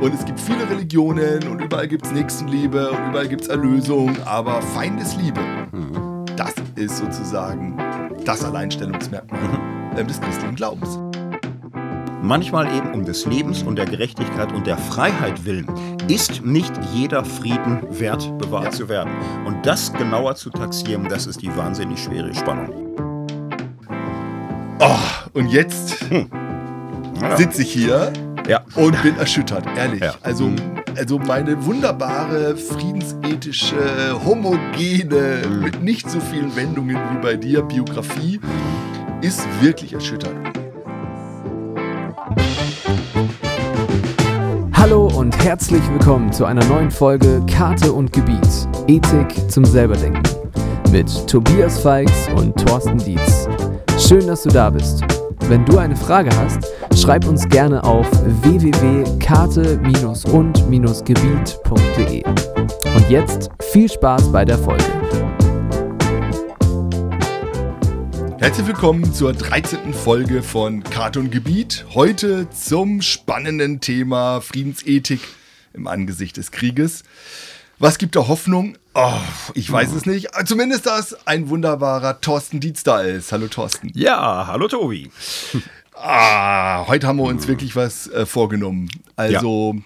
Und es gibt viele Religionen und überall gibt es Nächstenliebe und überall gibt es Erlösung, aber Feindesliebe, mhm. das ist sozusagen das Alleinstellungsmerkmal mhm. des christlichen Glaubens. Manchmal eben um des Lebens und der Gerechtigkeit und der Freiheit willen ist nicht jeder Frieden wert, bewahrt ja. zu werden. Und das genauer zu taxieren, das ist die wahnsinnig schwere Spannung. Oh, und jetzt hm. ja. sitze ich hier ja. und bin erschüttert, ehrlich. Ja. Also, mhm. also meine wunderbare, friedensethische, homogene, mhm. mit nicht so vielen Wendungen wie bei dir Biografie ist wirklich erschüttert. Hallo und herzlich willkommen zu einer neuen Folge Karte und Gebiet. Ethik zum Selberdenken. Mit Tobias Feix und Thorsten Dietz. Schön, dass du da bist. Wenn du eine Frage hast, schreib uns gerne auf www.karte-und-gebiet.de. Und jetzt viel Spaß bei der Folge. Herzlich willkommen zur 13. Folge von Karte und Gebiet. Heute zum spannenden Thema Friedensethik im Angesicht des Krieges. Was gibt da Hoffnung? Oh, ich weiß es nicht. Zumindest, dass ein wunderbarer Thorsten Dietz da ist. Hallo Thorsten. Ja, hallo Tobi. Ah, heute haben wir uns wirklich was äh, vorgenommen. Also, ja.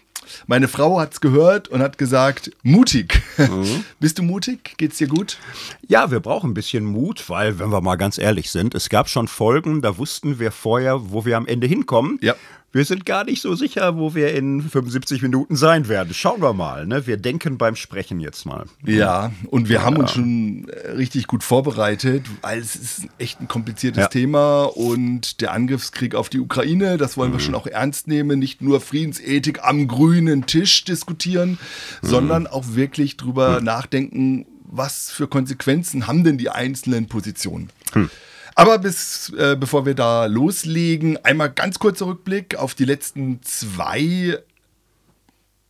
meine Frau hat es gehört und hat gesagt, mutig. Mhm. Bist du mutig? Geht's dir gut? Ja, wir brauchen ein bisschen Mut, weil, wenn wir mal ganz ehrlich sind, es gab schon Folgen, da wussten wir vorher, wo wir am Ende hinkommen. Ja wir sind gar nicht so sicher, wo wir in 75 Minuten sein werden. Schauen wir mal. Ne? Wir denken beim Sprechen jetzt mal. Ja, und wir ja. haben uns schon äh, richtig gut vorbereitet, weil es ist echt ein kompliziertes ja. Thema und der Angriffskrieg auf die Ukraine, das wollen mhm. wir schon auch ernst nehmen. Nicht nur Friedensethik am grünen Tisch diskutieren, mhm. sondern auch wirklich drüber mhm. nachdenken, was für Konsequenzen haben denn die einzelnen Positionen. Hm. Aber bis, äh, bevor wir da loslegen, einmal ganz kurzer Rückblick auf die letzten zwei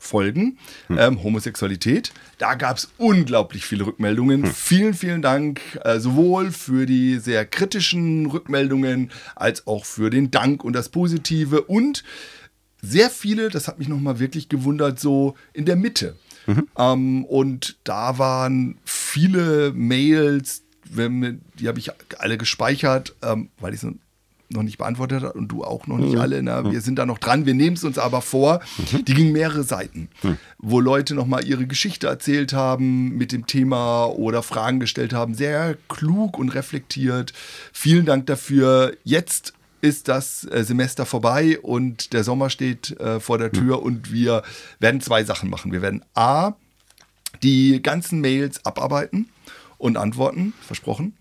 Folgen. Hm. Ähm, Homosexualität. Da gab es unglaublich viele Rückmeldungen. Hm. Vielen, vielen Dank äh, sowohl für die sehr kritischen Rückmeldungen als auch für den Dank und das Positive und sehr viele, das hat mich nochmal wirklich gewundert, so in der Mitte. Mhm. Ähm, und da waren viele Mails, die habe ich alle gespeichert, ähm, weil ich es noch nicht beantwortet habe und du auch noch nicht mhm. alle. Na, wir sind da noch dran, wir nehmen es uns aber vor. Mhm. Die gingen mehrere Seiten, mhm. wo Leute nochmal ihre Geschichte erzählt haben mit dem Thema oder Fragen gestellt haben. Sehr klug und reflektiert. Vielen Dank dafür. Jetzt ist das äh, Semester vorbei und der Sommer steht äh, vor der Tür und wir werden zwei Sachen machen. Wir werden A, die ganzen Mails abarbeiten und antworten, versprochen.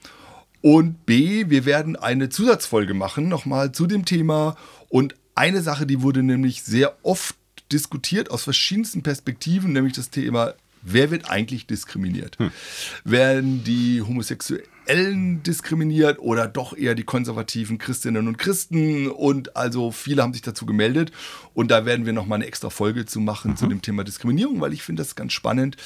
Und B, wir werden eine Zusatzfolge machen, nochmal zu dem Thema. Und eine Sache, die wurde nämlich sehr oft diskutiert aus verschiedensten Perspektiven, nämlich das Thema wer wird eigentlich diskriminiert? Hm. Werden die Homosexuellen diskriminiert oder doch eher die konservativen Christinnen und Christen? Und also viele haben sich dazu gemeldet. Und da werden wir nochmal eine extra Folge zu machen mhm. zu dem Thema Diskriminierung, weil ich finde das ganz spannend.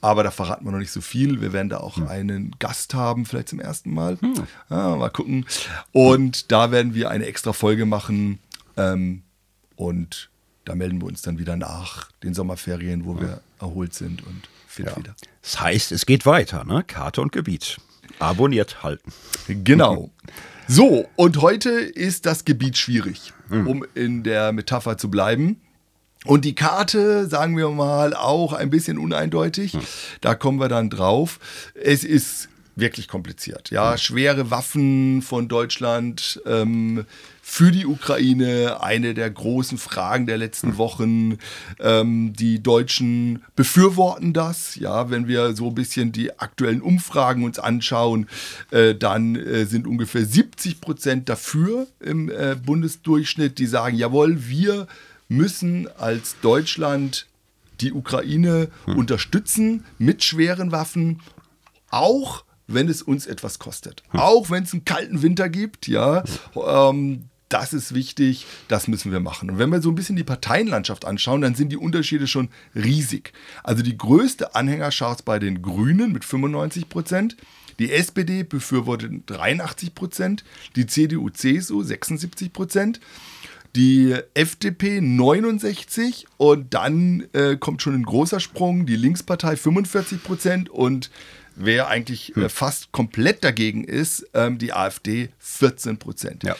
Aber da verraten wir noch nicht so viel. Wir werden da auch hm. einen Gast haben, vielleicht zum ersten Mal. Hm. Ja, mal gucken. Und da werden wir eine extra Folge machen. Ähm, und da melden wir uns dann wieder nach den Sommerferien, wo wir erholt sind und fit ja. wieder. Das heißt, es geht weiter, ne? Karte und Gebiet. Abonniert halten. Genau. So, und heute ist das Gebiet schwierig, hm. um in der Metapher zu bleiben. Und die Karte, sagen wir mal, auch ein bisschen uneindeutig. Hm. Da kommen wir dann drauf. Es ist wirklich kompliziert. Ja, hm. schwere Waffen von Deutschland ähm, für die Ukraine eine der großen Fragen der letzten hm. Wochen. Ähm, die Deutschen befürworten das. Ja, wenn wir so ein bisschen die aktuellen Umfragen uns anschauen, äh, dann äh, sind ungefähr 70 Prozent dafür im äh, Bundesdurchschnitt, die sagen, jawohl, wir müssen als Deutschland die Ukraine hm. unterstützen mit schweren Waffen, auch wenn es uns etwas kostet. Hm. Auch wenn es einen kalten Winter gibt, ja. Ähm, das ist wichtig, das müssen wir machen. Und wenn wir so ein bisschen die Parteienlandschaft anschauen, dann sind die Unterschiede schon riesig. Also die größte Anhängerschaft bei den Grünen mit 95 Prozent, die SPD befürwortet 83 Prozent, die CDU, CSU 76 Prozent. die FDP 69 und dann äh, kommt schon ein großer Sprung, die Linkspartei 45 Prozent und wer eigentlich äh, hm. fast komplett dagegen ist, ähm, die AfD 14 Prozent. Ja.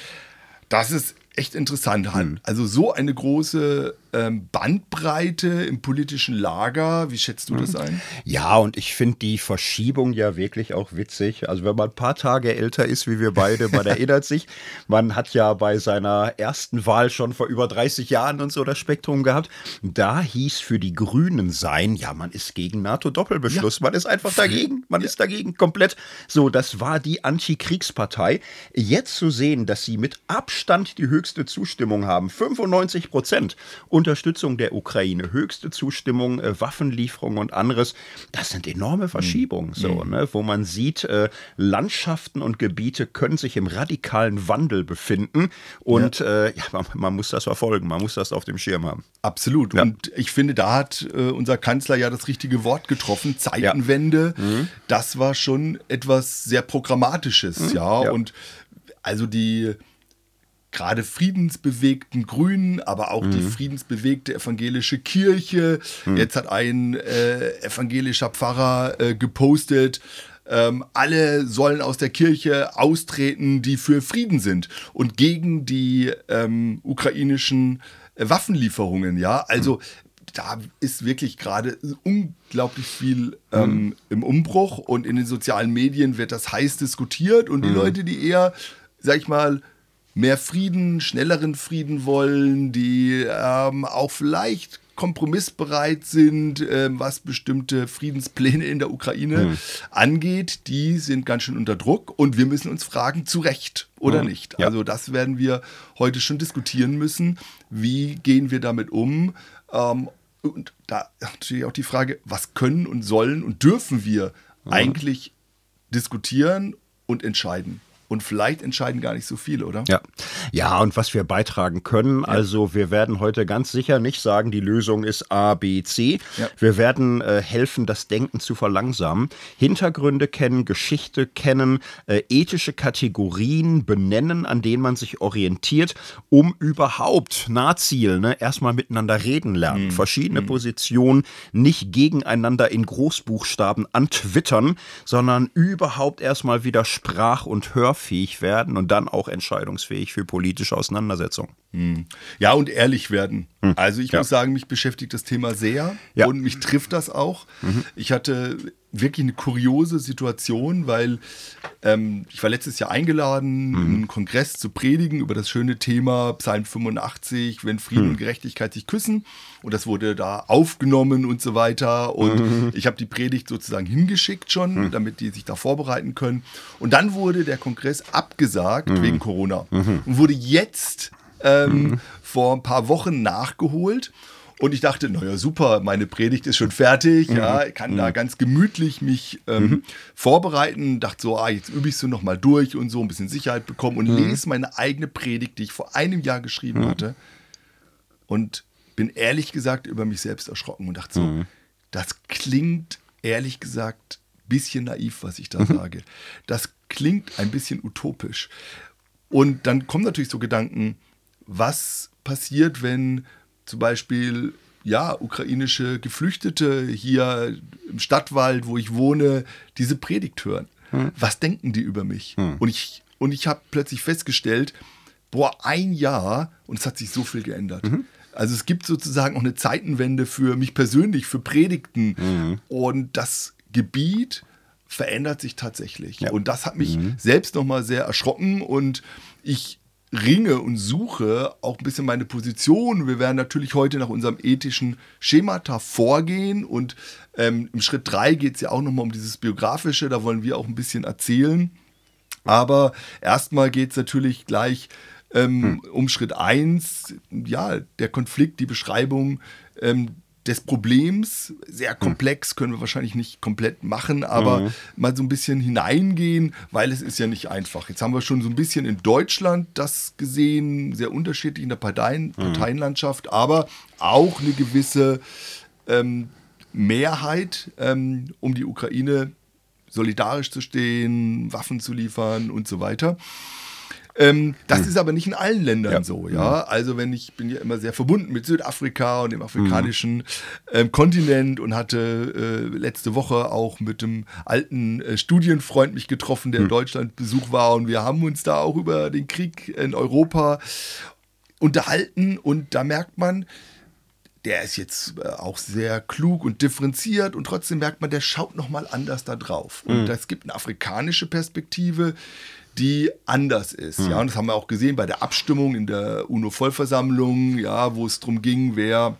Das ist echt interessant. Hm. Also so eine große ähm, Bandbreite im politischen Lager. Wie schätzt du das mhm. ein? Ja, und ich finde die Verschiebung ja wirklich auch witzig. Also wenn man ein paar Tage älter ist, wie wir beide, man erinnert sich, man hat ja bei seiner ersten Wahl schon vor über 30 Jahren und so das Spektrum gehabt. Da hieß für die Grünen sein, ja, man ist gegen NATO-Doppelbeschluss. Ja. Man ist einfach dagegen. Man ja. ist dagegen komplett. So, das war die Antikriegspartei. Jetzt zu sehen, dass sie mit Abstand die höchste Zustimmung haben, 95 Prozent, Unterstützung der Ukraine, höchste Zustimmung, äh, Waffenlieferungen und anderes, das sind enorme Verschiebungen, mhm. so, ne, wo man sieht, äh, Landschaften und Gebiete können sich im radikalen Wandel befinden und ja. Äh, ja man, man, muss das verfolgen, man muss das auf dem Schirm haben. Absolut. Ja. Und ich finde, da hat äh, unser Kanzler ja das richtige Wort getroffen. Zeitenwende, mhm. das war schon etwas sehr Programmatisches, mhm. ja. Und also die gerade friedensbewegten Grünen, aber auch mhm. die friedensbewegte evangelische Kirche. Mhm. Jetzt hat ein äh, evangelischer Pfarrer äh, gepostet, ähm, alle sollen aus der Kirche austreten, die für Frieden sind und gegen die ähm, ukrainischen äh, Waffenlieferungen. Ja, also mhm. da ist wirklich gerade unglaublich viel ähm, mhm. im Umbruch und in den sozialen Medien wird das heiß diskutiert und die mhm. Leute, die eher, sag ich mal, mehr Frieden, schnelleren Frieden wollen, die ähm, auch vielleicht kompromissbereit sind, äh, was bestimmte Friedenspläne in der Ukraine mhm. angeht, die sind ganz schön unter Druck und wir müssen uns fragen, zu Recht oder mhm. nicht. Ja. Also das werden wir heute schon diskutieren müssen. Wie gehen wir damit um? Ähm, und da natürlich auch die Frage, was können und sollen und dürfen wir mhm. eigentlich diskutieren und entscheiden? Und vielleicht entscheiden gar nicht so viele, oder? Ja. Ja, und was wir beitragen können, ja. also wir werden heute ganz sicher nicht sagen, die Lösung ist A, B, C. Ja. Wir werden äh, helfen, das Denken zu verlangsamen, Hintergründe kennen, Geschichte kennen, äh, ethische Kategorien benennen, an denen man sich orientiert, um überhaupt Nahziel, ne, erstmal miteinander reden lernen, mhm. verschiedene mhm. Positionen nicht gegeneinander in Großbuchstaben antwittern, sondern überhaupt erstmal wieder Sprach- und Hör fähig werden und dann auch entscheidungsfähig für politische Auseinandersetzungen. Hm. Ja, und ehrlich werden. Hm. Also ich ja. muss sagen, mich beschäftigt das Thema sehr ja. und mich trifft das auch. Mhm. Ich hatte wirklich eine kuriose Situation, weil ähm, ich war letztes Jahr eingeladen, mhm. einen Kongress zu predigen über das schöne Thema Psalm 85, wenn Frieden mhm. und Gerechtigkeit sich küssen. Und das wurde da aufgenommen und so weiter. Und mhm. ich habe die Predigt sozusagen hingeschickt schon, mhm. damit die sich da vorbereiten können. Und dann wurde der Kongress abgesagt mhm. wegen Corona mhm. und wurde jetzt ähm, vor ein paar Wochen nachgeholt. Und ich dachte, naja, super, meine Predigt ist schon fertig, mhm. ja, ich kann mhm. da ganz gemütlich mich ähm, mhm. vorbereiten. Dachte so, ah, jetzt übe ich so nochmal durch und so ein bisschen Sicherheit bekommen und mhm. lese meine eigene Predigt, die ich vor einem Jahr geschrieben mhm. hatte. Und bin ehrlich gesagt über mich selbst erschrocken und dachte so, mhm. das klingt ehrlich gesagt ein bisschen naiv, was ich da sage. Das klingt ein bisschen utopisch. Und dann kommen natürlich so Gedanken, was passiert, wenn zum Beispiel ja, ukrainische Geflüchtete hier im Stadtwald, wo ich wohne, diese Predigt hören. Hm. Was denken die über mich? Hm. Und ich, und ich habe plötzlich festgestellt, boah, ein Jahr und es hat sich so viel geändert. Mhm. Also es gibt sozusagen auch eine Zeitenwende für mich persönlich, für Predigten. Mhm. Und das Gebiet verändert sich tatsächlich. Ja. Und das hat mich mhm. selbst nochmal sehr erschrocken und ich ringe und suche auch ein bisschen meine Position. Wir werden natürlich heute nach unserem ethischen Schemata vorgehen und ähm, im Schritt 3 geht es ja auch nochmal um dieses Biografische, da wollen wir auch ein bisschen erzählen. Aber erstmal geht es natürlich gleich ähm, hm. um Schritt 1, ja, der Konflikt, die Beschreibung ähm, des Problems, sehr hm. komplex, können wir wahrscheinlich nicht komplett machen, aber mhm. mal so ein bisschen hineingehen, weil es ist ja nicht einfach. Jetzt haben wir schon so ein bisschen in Deutschland das gesehen, sehr unterschiedlich in der Parteien, mhm. Parteienlandschaft, aber auch eine gewisse ähm, Mehrheit, ähm, um die Ukraine solidarisch zu stehen, Waffen zu liefern und so weiter. Ähm, das mhm. ist aber nicht in allen Ländern ja. so, ja. Mhm. Also wenn ich bin ja immer sehr verbunden mit Südafrika und dem afrikanischen mhm. ähm, Kontinent und hatte äh, letzte Woche auch mit dem alten äh, Studienfreund mich getroffen, der in mhm. Deutschland Besuch war und wir haben uns da auch über den Krieg in Europa unterhalten und da merkt man, der ist jetzt äh, auch sehr klug und differenziert und trotzdem merkt man, der schaut nochmal anders da drauf. Und es mhm. gibt eine afrikanische Perspektive, die anders ist. Mhm. Ja, und das haben wir auch gesehen bei der Abstimmung in der UNO-Vollversammlung, ja, wo es darum ging, wer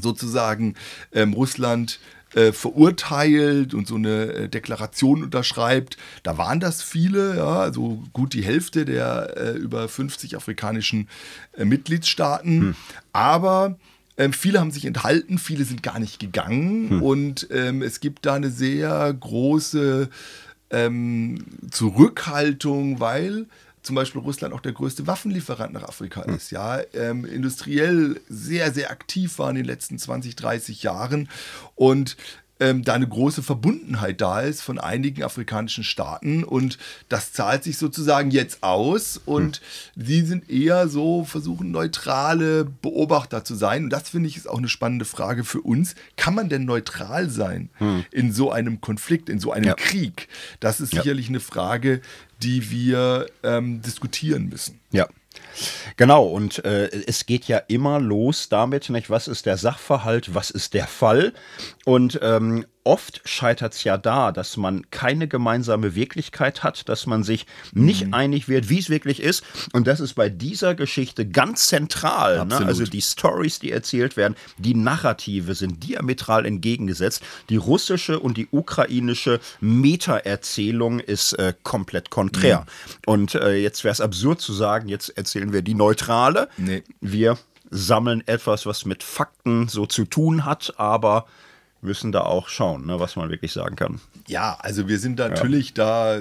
sozusagen ähm, Russland äh, verurteilt und so eine äh, Deklaration unterschreibt. Da waren das viele, ja, also gut die Hälfte der äh, über 50 afrikanischen äh, Mitgliedstaaten. Mhm. Aber ähm, viele haben sich enthalten, viele sind gar nicht gegangen hm. und ähm, es gibt da eine sehr große ähm, Zurückhaltung, weil zum Beispiel Russland auch der größte Waffenlieferant nach Afrika hm. ist, ja, ähm, industriell sehr, sehr aktiv war in den letzten 20, 30 Jahren und ähm, da eine große Verbundenheit da ist von einigen afrikanischen Staaten und das zahlt sich sozusagen jetzt aus und hm. sie sind eher so, versuchen neutrale Beobachter zu sein und das finde ich ist auch eine spannende Frage für uns. Kann man denn neutral sein hm. in so einem Konflikt, in so einem ja. Krieg? Das ist ja. sicherlich eine Frage, die wir ähm, diskutieren müssen. Ja. Genau, und äh, es geht ja immer los damit, nicht, was ist der Sachverhalt, was ist der Fall. Und ähm, oft scheitert es ja da, dass man keine gemeinsame Wirklichkeit hat, dass man sich nicht mhm. einig wird, wie es wirklich ist. Und das ist bei dieser Geschichte ganz zentral. Ne? Also die Stories, die erzählt werden, die Narrative sind diametral entgegengesetzt. Die russische und die ukrainische Meta-Erzählung ist äh, komplett konträr. Mhm. Und äh, jetzt wäre es absurd zu sagen, jetzt erzählen wir die neutrale. Nee. Wir sammeln etwas, was mit Fakten so zu tun hat, aber müssen da auch schauen, ne, was man wirklich sagen kann. Ja, also wir sind natürlich ja. da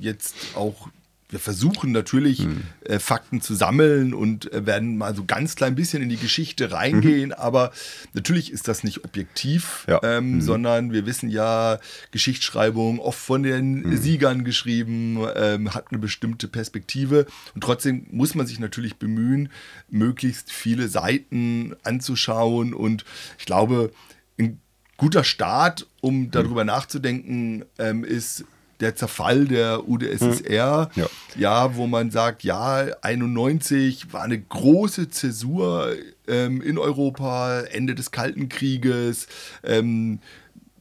jetzt auch wir versuchen natürlich hm. äh, Fakten zu sammeln und äh, werden mal so ganz klein bisschen in die Geschichte reingehen, mhm. aber natürlich ist das nicht objektiv, ja. ähm, mhm. sondern wir wissen ja, Geschichtsschreibung oft von den mhm. Siegern geschrieben, ähm, hat eine bestimmte Perspektive und trotzdem muss man sich natürlich bemühen, möglichst viele Seiten anzuschauen und ich glaube, in guter Start, um hm. darüber nachzudenken, ähm, ist der Zerfall der UdSSR. Hm. Ja. ja. wo man sagt, ja, 91 war eine große Zäsur ähm, in Europa, Ende des Kalten Krieges. Ähm,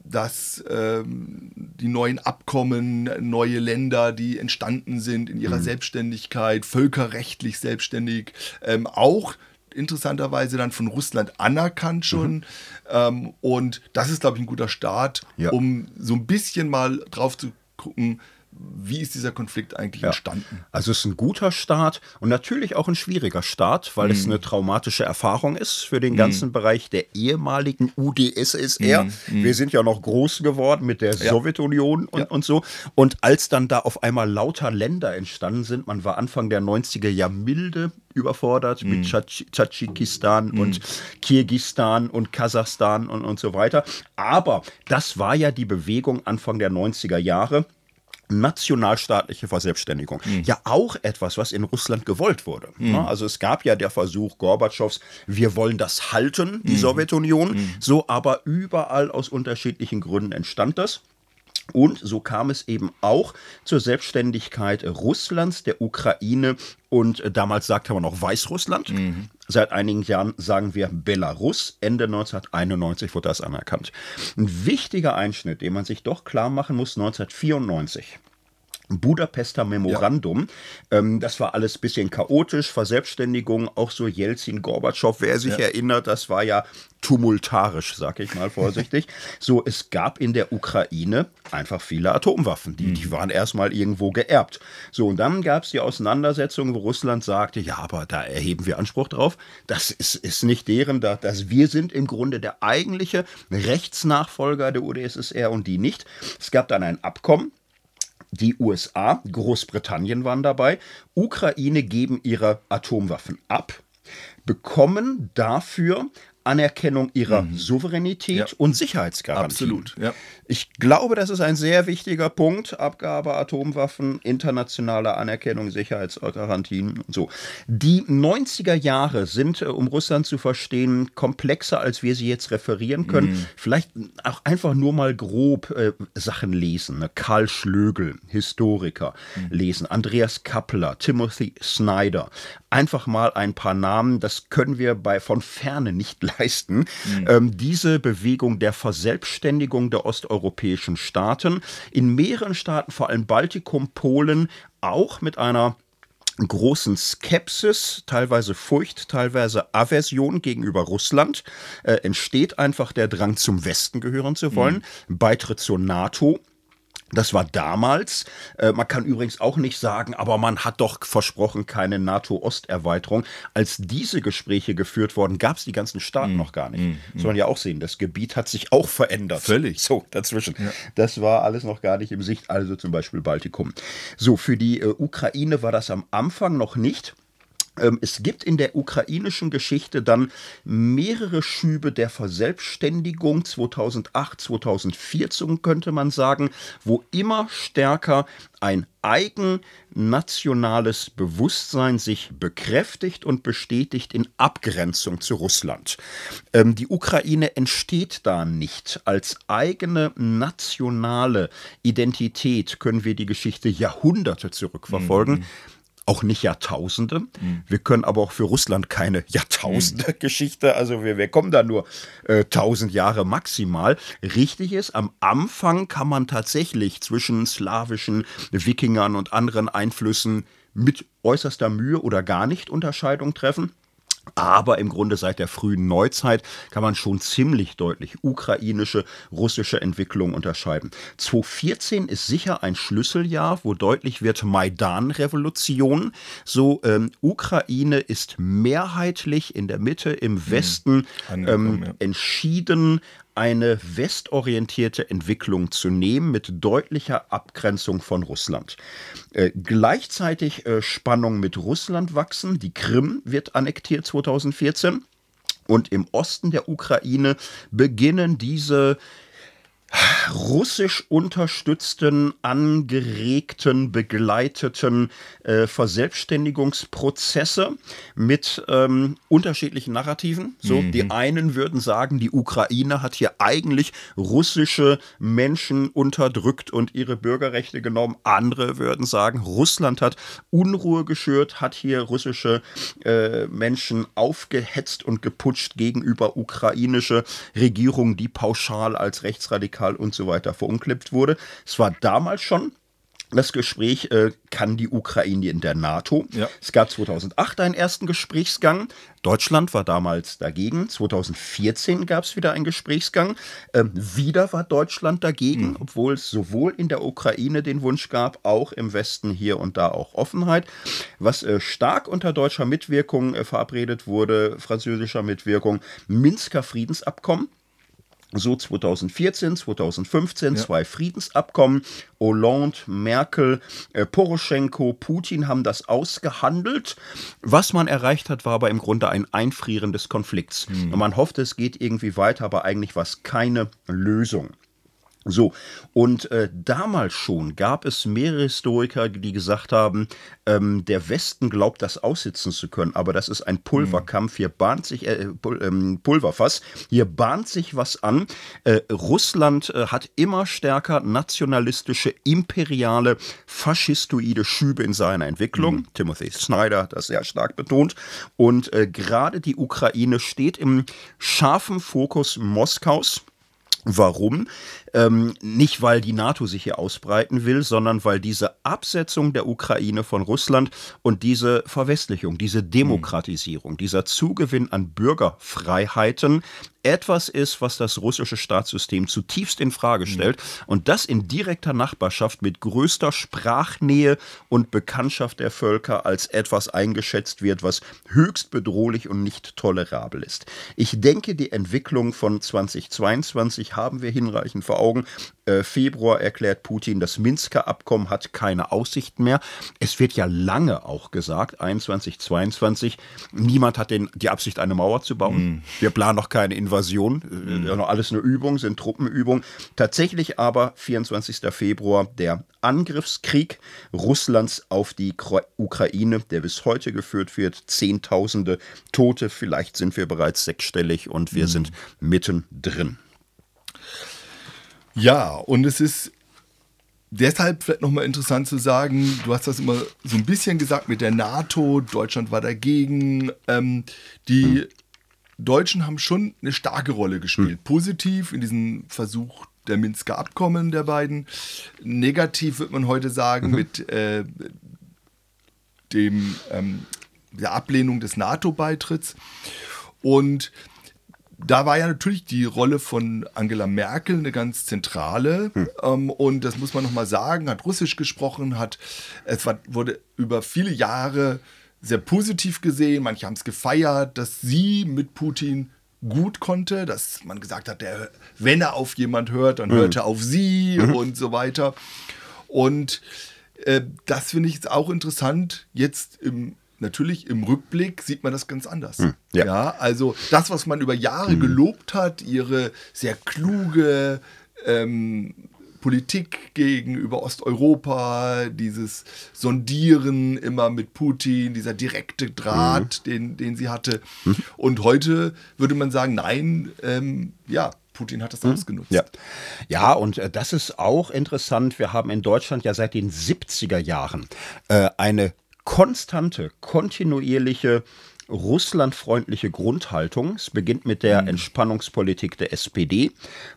dass ähm, die neuen Abkommen, neue Länder, die entstanden sind in ihrer mhm. Selbstständigkeit, völkerrechtlich selbstständig, ähm, auch interessanterweise dann von Russland anerkannt schon. Mhm. Ähm, und das ist, glaube ich, ein guter Start, ja. um so ein bisschen mal drauf zu gucken, wie ist dieser Konflikt eigentlich ja. entstanden? Also es ist ein guter Start und natürlich auch ein schwieriger Start, weil mm. es mhm. eine traumatische Erfahrung ist für den mhm. ganzen mm. Bereich der ehemaligen UdSSR. Mm. Mhm. Wir sind ja noch groß geworden mit der ja. Sowjetunion und, ja. und so. Und als dann da auf einmal lauter Länder entstanden sind, man war Anfang der 90er ja milde überfordert mit Tadschikistan und Kirgistan und Kasachstan und, und so weiter. Aber das war ja die Bewegung Anfang der 90er Jahre nationalstaatliche Verselbstständigung. Mhm. Ja, auch etwas, was in Russland gewollt wurde. Mhm. Also es gab ja der Versuch Gorbatschows, wir wollen das halten, die mhm. Sowjetunion. Mhm. So aber überall aus unterschiedlichen Gründen entstand das. Und so kam es eben auch zur Selbstständigkeit Russlands, der Ukraine und äh, damals sagte man noch Weißrussland. Mhm. Seit einigen Jahren sagen wir Belarus. Ende 1991 wurde das anerkannt. Ein wichtiger Einschnitt, den man sich doch klar machen muss, 1994. Budapester Memorandum. Ja. Ähm, das war alles ein bisschen chaotisch, Verselbstständigung, auch so Jelzin, Gorbatschow, wer sich ja. erinnert, das war ja tumultarisch, sag ich mal vorsichtig. so, es gab in der Ukraine einfach viele Atomwaffen, die, mhm. die waren erstmal irgendwo geerbt. So, und dann gab es die Auseinandersetzung, wo Russland sagte, ja, aber da erheben wir Anspruch drauf. Das ist, ist nicht deren, da, dass wir sind im Grunde der eigentliche Rechtsnachfolger der UdSSR und die nicht. Es gab dann ein Abkommen, die USA, Großbritannien waren dabei. Ukraine geben ihre Atomwaffen ab, bekommen dafür Anerkennung ihrer mhm. Souveränität ja. und Sicherheitsgarantie. Absolut, ja. Ich glaube, das ist ein sehr wichtiger Punkt. Abgabe Atomwaffen, internationale Anerkennung, Sicherheitsgarantien und so. Die 90er Jahre sind, äh, um Russland zu verstehen, komplexer, als wir sie jetzt referieren können. Mhm. Vielleicht auch einfach nur mal grob äh, Sachen lesen. Ne? Karl Schlögel, Historiker, mhm. lesen. Andreas Kappler, Timothy Snyder. Einfach mal ein paar Namen, das können wir bei von ferne nicht leisten. Mhm. Ähm, diese Bewegung der Verselbstständigung der osteuropäischen Staaten, in mehreren Staaten, vor allem Baltikum, Polen, auch mit einer großen Skepsis, teilweise Furcht, teilweise Aversion gegenüber Russland, äh, entsteht einfach der Drang zum Westen gehören zu wollen, mhm. Beitritt zur NATO. Das war damals. Äh, man kann übrigens auch nicht sagen, aber man hat doch versprochen, keine NATO-Osterweiterung. Als diese Gespräche geführt wurden, gab es die ganzen Staaten mm, noch gar nicht. Mm, mm. Soll man ja auch sehen, das Gebiet hat sich auch verändert. Völlig. So, dazwischen. Ja. Das war alles noch gar nicht im Sicht, also zum Beispiel Baltikum. So, für die äh, Ukraine war das am Anfang noch nicht. Ähm, es gibt in der ukrainischen Geschichte dann mehrere Schübe der Verselbstständigung, 2008, 2014 könnte man sagen, wo immer stärker ein eigennationales Bewusstsein sich bekräftigt und bestätigt in Abgrenzung zu Russland. Ähm, die Ukraine entsteht da nicht. Als eigene nationale Identität können wir die Geschichte Jahrhunderte zurückverfolgen. Mhm auch nicht Jahrtausende. Mhm. Wir können aber auch für Russland keine Jahrtausende-Geschichte, also wir, wir kommen da nur äh, tausend Jahre maximal. Richtig ist, am Anfang kann man tatsächlich zwischen slawischen Wikingern und anderen Einflüssen mit äußerster Mühe oder gar nicht Unterscheidung treffen. Aber im Grunde seit der frühen Neuzeit kann man schon ziemlich deutlich ukrainische, russische Entwicklung unterscheiden. 2014 ist sicher ein Schlüsseljahr, wo deutlich wird Maidan-Revolution. So, ähm, Ukraine ist mehrheitlich in der Mitte, im hm. Westen ähm, entschieden eine westorientierte Entwicklung zu nehmen mit deutlicher Abgrenzung von Russland. Äh, gleichzeitig äh, Spannungen mit Russland wachsen. Die Krim wird annektiert 2014. Und im Osten der Ukraine beginnen diese russisch unterstützten, angeregten, begleiteten äh, Verselbstständigungsprozesse mit ähm, unterschiedlichen Narrativen. So, mhm. die einen würden sagen, die Ukraine hat hier eigentlich russische Menschen unterdrückt und ihre Bürgerrechte genommen. Andere würden sagen, Russland hat Unruhe geschürt, hat hier russische äh, Menschen aufgehetzt und geputscht gegenüber ukrainische Regierungen, die pauschal als rechtsradikal radikal und so weiter verunklippt wurde. Es war damals schon das Gespräch, äh, kann die Ukraine in der NATO? Ja. Es gab 2008 einen ersten Gesprächsgang. Deutschland war damals dagegen. 2014 gab es wieder einen Gesprächsgang. Ähm, wieder war Deutschland dagegen, mhm. obwohl es sowohl in der Ukraine den Wunsch gab, auch im Westen hier und da auch Offenheit. Was äh, stark unter deutscher Mitwirkung äh, verabredet wurde, französischer Mitwirkung, Minsker Friedensabkommen. So 2014, 2015 ja. zwei Friedensabkommen. Hollande, Merkel, äh, Poroschenko, Putin haben das ausgehandelt. Was man erreicht hat, war aber im Grunde ein Einfrieren des Konflikts. Mhm. Und man hoffte, es geht irgendwie weiter, aber eigentlich war es keine Lösung. So, und äh, damals schon gab es mehrere Historiker, die gesagt haben, ähm, der Westen glaubt, das aussitzen zu können, aber das ist ein Pulverkampf. Hier bahnt sich, äh, Pul ähm, Pulverfass, hier bahnt sich was an. Äh, Russland äh, hat immer stärker nationalistische, imperiale, faschistoide Schübe in seiner Entwicklung. Mhm. Timothy Snyder hat das sehr stark betont. Und äh, gerade die Ukraine steht im scharfen Fokus Moskaus. Warum? Ähm, nicht, weil die NATO sich hier ausbreiten will, sondern weil diese Absetzung der Ukraine von Russland und diese Verwestlichung, diese Demokratisierung, mhm. dieser Zugewinn an Bürgerfreiheiten etwas ist, was das russische Staatssystem zutiefst in Frage mhm. stellt und das in direkter Nachbarschaft mit größter Sprachnähe und Bekanntschaft der Völker als etwas eingeschätzt wird, was höchst bedrohlich und nicht tolerabel ist. Ich denke, die Entwicklung von 2022 haben wir hinreichend vor Augen. Äh, Februar erklärt Putin, das Minsker Abkommen hat keine Aussichten mehr. Es wird ja lange auch gesagt, 21, 22, niemand hat den, die Absicht, eine Mauer zu bauen. Mm. Wir planen noch keine Invasion. Ja, noch alles eine Übung, sind Truppenübungen. Tatsächlich aber 24. Februar der Angriffskrieg Russlands auf die Ukraine, der bis heute geführt wird. Zehntausende Tote, vielleicht sind wir bereits sechsstellig und wir mm. sind mittendrin. Ja, und es ist deshalb vielleicht nochmal interessant zu sagen, du hast das immer so ein bisschen gesagt mit der NATO, Deutschland war dagegen. Ähm, die hm. Deutschen haben schon eine starke Rolle gespielt. Hm. Positiv in diesem Versuch der Minsker Abkommen der beiden. Negativ wird man heute sagen mhm. mit äh, dem, ähm, der Ablehnung des NATO-Beitritts. Und da war ja natürlich die Rolle von Angela Merkel eine ganz zentrale. Hm. Ähm, und das muss man nochmal sagen, hat Russisch gesprochen, hat, es war, wurde über viele Jahre sehr positiv gesehen. Manche haben es gefeiert, dass sie mit Putin gut konnte, dass man gesagt hat, der, wenn er auf jemand hört, dann hm. hört er auf sie mhm. und so weiter. Und äh, das finde ich jetzt auch interessant, jetzt im natürlich im Rückblick sieht man das ganz anders. Hm, ja. ja. also das, was man über Jahre hm. gelobt hat, ihre sehr kluge ähm, Politik gegenüber Osteuropa, dieses Sondieren immer mit Putin, dieser direkte Draht, mhm. den, den sie hatte. Mhm. Und heute würde man sagen, nein, ähm, ja, Putin hat das mhm. ausgenutzt. Ja, ja und äh, das ist auch interessant. Wir haben in Deutschland ja seit den 70er Jahren äh, eine konstante, kontinuierliche russlandfreundliche Grundhaltung. Es beginnt mit der mhm. Entspannungspolitik der SPD,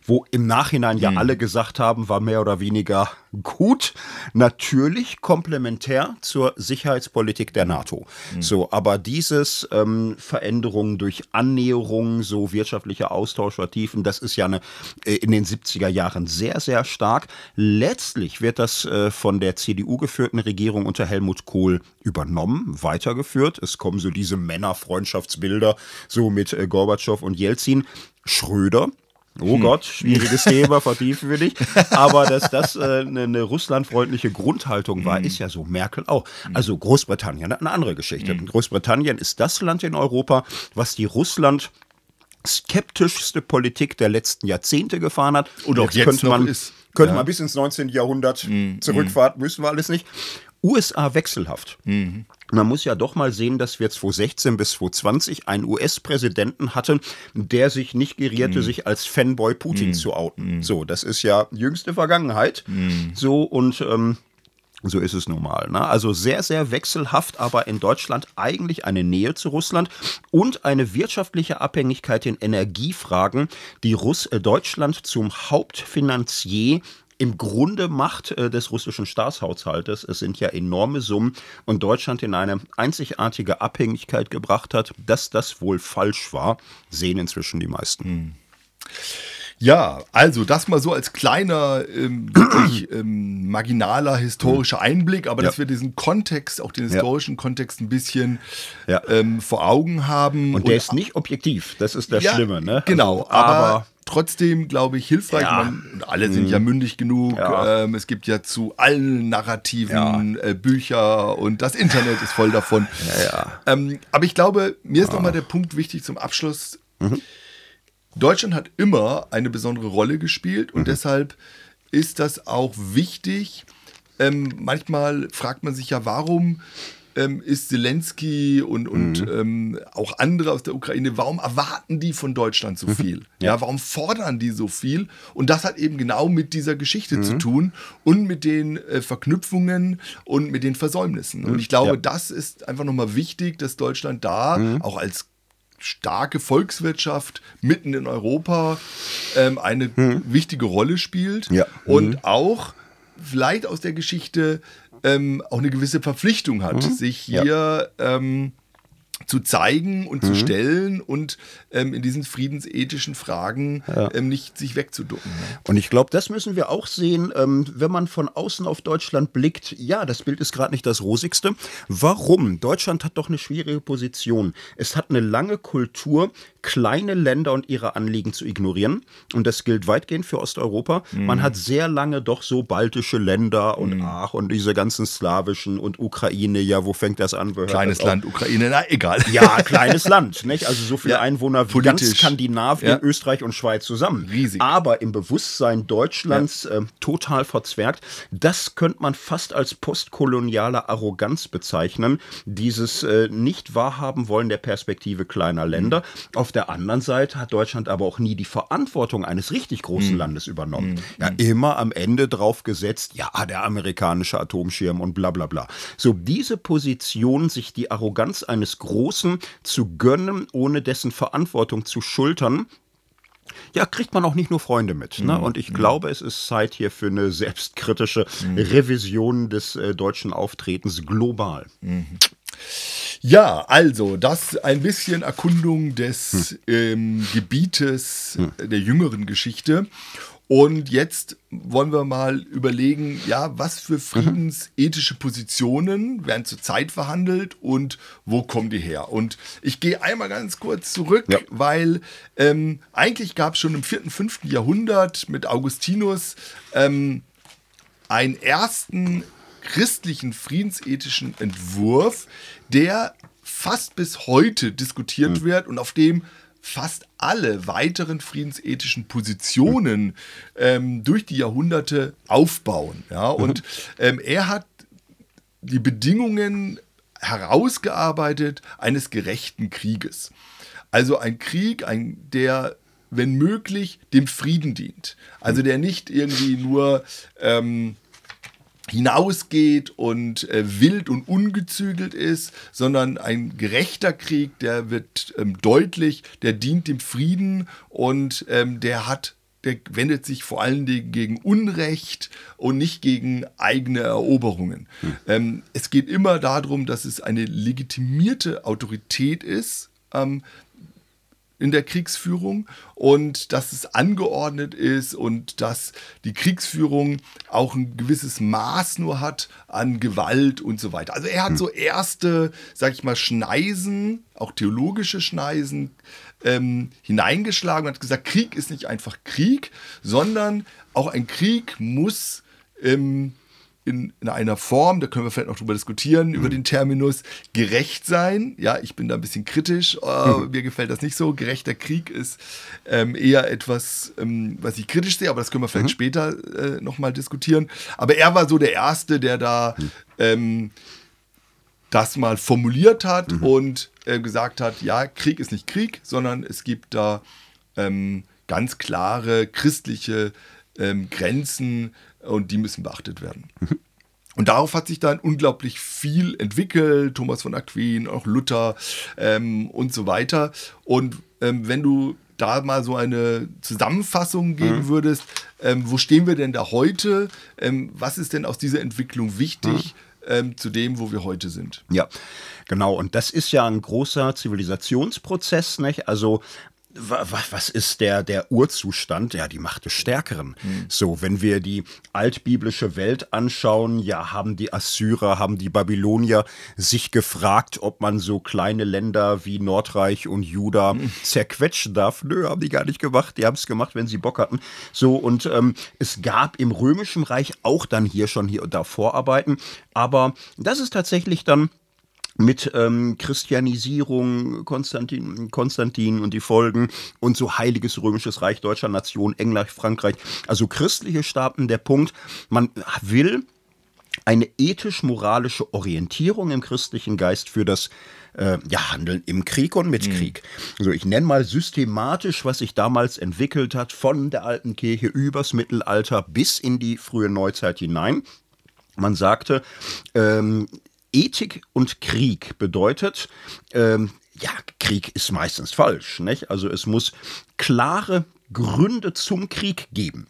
wo im Nachhinein ja mhm. alle gesagt haben, war mehr oder weniger gut. Natürlich komplementär zur Sicherheitspolitik der NATO. Mhm. So, aber dieses ähm, Veränderungen durch Annäherungen, so wirtschaftlicher Austausch vertiefen, das ist ja eine, äh, in den 70er Jahren sehr, sehr stark. Letztlich wird das äh, von der CDU geführten Regierung unter Helmut Kohl übernommen, weitergeführt. Es kommen so diese Männer Männerfreundschaftsbilder, so mit äh, Gorbatschow und Jelzin. Schröder, Oh hm. Gott, schwieriges Thema, vertiefen wir nicht. Aber dass das äh, eine, eine russlandfreundliche Grundhaltung war, hm. ist ja so. Merkel auch. Hm. Also Großbritannien, eine andere Geschichte. Großbritannien ist das Land in Europa, was die Russland skeptischste Politik der letzten Jahrzehnte gefahren hat. Und auch jetzt, jetzt könnte man, ist. Könnte ja. man bis ins 19. Jahrhundert hm. zurückfahren, müssen wir alles nicht. USA wechselhaft. Mhm. Man muss ja doch mal sehen, dass wir 2016 bis 2020 einen US-Präsidenten hatten, der sich nicht gerierte, mhm. sich als Fanboy Putin mhm. zu outen. Mhm. So, das ist ja jüngste Vergangenheit. Mhm. So und ähm, so ist es normal. Ne? Also sehr, sehr wechselhaft, aber in Deutschland eigentlich eine Nähe zu Russland und eine wirtschaftliche Abhängigkeit in Energiefragen, die Russ äh, Deutschland zum Hauptfinanzier im Grunde Macht äh, des russischen Staatshaushaltes. Es sind ja enorme Summen und Deutschland in eine einzigartige Abhängigkeit gebracht hat. Dass das wohl falsch war, sehen inzwischen die meisten. Hm. Ja, also das mal so als kleiner, ähm, wirklich ähm, marginaler historischer hm. Einblick, aber ja. dass wir diesen Kontext, auch den historischen ja. Kontext ein bisschen ja. ähm, vor Augen haben. Und der und, ist nicht objektiv, das ist das Schlimme. Ne? Genau, also, aber, aber trotzdem, glaube ich, hilfreich. Ja. Man, alle sind mhm. ja mündig genug. Ja. Ähm, es gibt ja zu allen Narrativen ja. äh, Bücher und das Internet ist voll davon. Ähm, aber ich glaube, mir ist nochmal der Punkt wichtig zum Abschluss. Mhm. Deutschland hat immer eine besondere Rolle gespielt und mhm. deshalb ist das auch wichtig. Ähm, manchmal fragt man sich ja, warum ähm, ist Zelensky und, und mhm. ähm, auch andere aus der Ukraine, warum erwarten die von Deutschland so mhm. viel? ja. ja. warum fordern die so viel? Und das hat eben genau mit dieser Geschichte mhm. zu tun und mit den äh, Verknüpfungen und mit den Versäumnissen. Und mhm. ich glaube, ja. das ist einfach nochmal wichtig, dass Deutschland da mhm. auch als starke Volkswirtschaft mitten in Europa ähm, eine mhm. wichtige Rolle spielt ja. und auch vielleicht aus der Geschichte ähm, auch eine gewisse Verpflichtung hat, mhm. sich hier ja. ähm, zu zeigen und mhm. zu stellen und ähm, in diesen friedensethischen Fragen ja. ähm, nicht sich wegzuducken. Ne? Und ich glaube, das müssen wir auch sehen, ähm, wenn man von außen auf Deutschland blickt. Ja, das Bild ist gerade nicht das rosigste. Warum? Deutschland hat doch eine schwierige Position. Es hat eine lange Kultur kleine Länder und ihre Anliegen zu ignorieren. Und das gilt weitgehend für Osteuropa. Mhm. Man hat sehr lange doch so baltische Länder und mhm. ach und diese ganzen slawischen und Ukraine, ja, wo fängt das an? Kleines Land, Ukraine, na egal. Ja, kleines Land, nicht? Also so viele ja, Einwohner wie politisch. ganz Skandinavien, ja. Österreich und Schweiz zusammen. Riesig. Aber im Bewusstsein Deutschlands ja. äh, total verzwergt. Das könnte man fast als postkoloniale Arroganz bezeichnen. Dieses äh, nicht wahrhaben wollen der Perspektive kleiner Länder. Mhm. Auf der anderen Seite hat Deutschland aber auch nie die Verantwortung eines richtig großen mhm. Landes übernommen. Mhm. Ja, immer am Ende drauf gesetzt, ja, der amerikanische Atomschirm und bla bla bla. So diese Position, sich die Arroganz eines Großen zu gönnen, ohne dessen Verantwortung zu schultern, ja, kriegt man auch nicht nur Freunde mit. Ne? Mhm. Und ich glaube, es ist Zeit hier für eine selbstkritische mhm. Revision des äh, deutschen Auftretens global. Mhm. Ja, also das ein bisschen Erkundung des hm. ähm, Gebietes hm. der jüngeren Geschichte. Und jetzt wollen wir mal überlegen, ja, was für mhm. friedensethische Positionen werden zurzeit verhandelt und wo kommen die her? Und ich gehe einmal ganz kurz zurück, ja. weil ähm, eigentlich gab es schon im 4., 5. Jahrhundert mit Augustinus ähm, einen ersten christlichen friedensethischen Entwurf, der fast bis heute diskutiert mhm. wird und auf dem fast alle weiteren friedensethischen Positionen ähm, durch die Jahrhunderte aufbauen. Ja? Mhm. Und ähm, er hat die Bedingungen herausgearbeitet eines gerechten Krieges. Also ein Krieg, ein, der, wenn möglich, dem Frieden dient. Also der nicht irgendwie nur ähm, hinausgeht und äh, wild und ungezügelt ist, sondern ein gerechter Krieg, der wird ähm, deutlich, der dient dem Frieden und ähm, der hat der wendet sich vor allen Dingen gegen Unrecht und nicht gegen eigene Eroberungen. Hm. Ähm, es geht immer darum, dass es eine legitimierte Autorität ist, ähm, in der Kriegsführung und dass es angeordnet ist und dass die Kriegsführung auch ein gewisses Maß nur hat an Gewalt und so weiter. Also er hat hm. so erste, sag ich mal, Schneisen, auch theologische Schneisen ähm, hineingeschlagen und hat gesagt, Krieg ist nicht einfach Krieg, sondern auch ein Krieg muss ähm, in, in, einer Form, da können wir vielleicht noch drüber diskutieren, mhm. über den Terminus, gerecht sein. Ja, ich bin da ein bisschen kritisch, äh, mhm. mir gefällt das nicht so. Gerechter Krieg ist ähm, eher etwas, ähm, was ich kritisch sehe, aber das können wir vielleicht mhm. später äh, nochmal diskutieren. Aber er war so der Erste, der da mhm. ähm, das mal formuliert hat mhm. und äh, gesagt hat, ja, Krieg ist nicht Krieg, sondern es gibt da ähm, ganz klare christliche ähm, Grenzen, und die müssen beachtet werden. Mhm. Und darauf hat sich dann unglaublich viel entwickelt, Thomas von Aquin, auch Luther ähm, und so weiter. Und ähm, wenn du da mal so eine Zusammenfassung geben mhm. würdest, ähm, wo stehen wir denn da heute? Ähm, was ist denn aus dieser Entwicklung wichtig? Mhm. Ähm, zu dem, wo wir heute sind. Ja, genau. Und das ist ja ein großer Zivilisationsprozess. Nicht? Also was ist der, der Urzustand? Ja, die Macht des Stärkeren. Mhm. So, wenn wir die altbiblische Welt anschauen, ja, haben die Assyrer, haben die Babylonier sich gefragt, ob man so kleine Länder wie Nordreich und Juda mhm. zerquetschen darf. Nö, haben die gar nicht gemacht. Die haben es gemacht, wenn sie Bock hatten. So, und ähm, es gab im Römischen Reich auch dann hier schon hier und da Vorarbeiten. Aber das ist tatsächlich dann mit ähm, Christianisierung, Konstantin, Konstantin und die Folgen und so Heiliges Römisches Reich deutscher Nation, England, Frankreich, also christliche Staaten, der Punkt, man will eine ethisch-moralische Orientierung im christlichen Geist für das äh, ja, Handeln im Krieg und mit mhm. Krieg. Also ich nenne mal systematisch, was sich damals entwickelt hat, von der alten Kirche übers Mittelalter bis in die frühe Neuzeit hinein. Man sagte, ähm, Ethik und Krieg bedeutet, ähm, ja, Krieg ist meistens falsch. Nicht? Also es muss klare Gründe zum Krieg geben.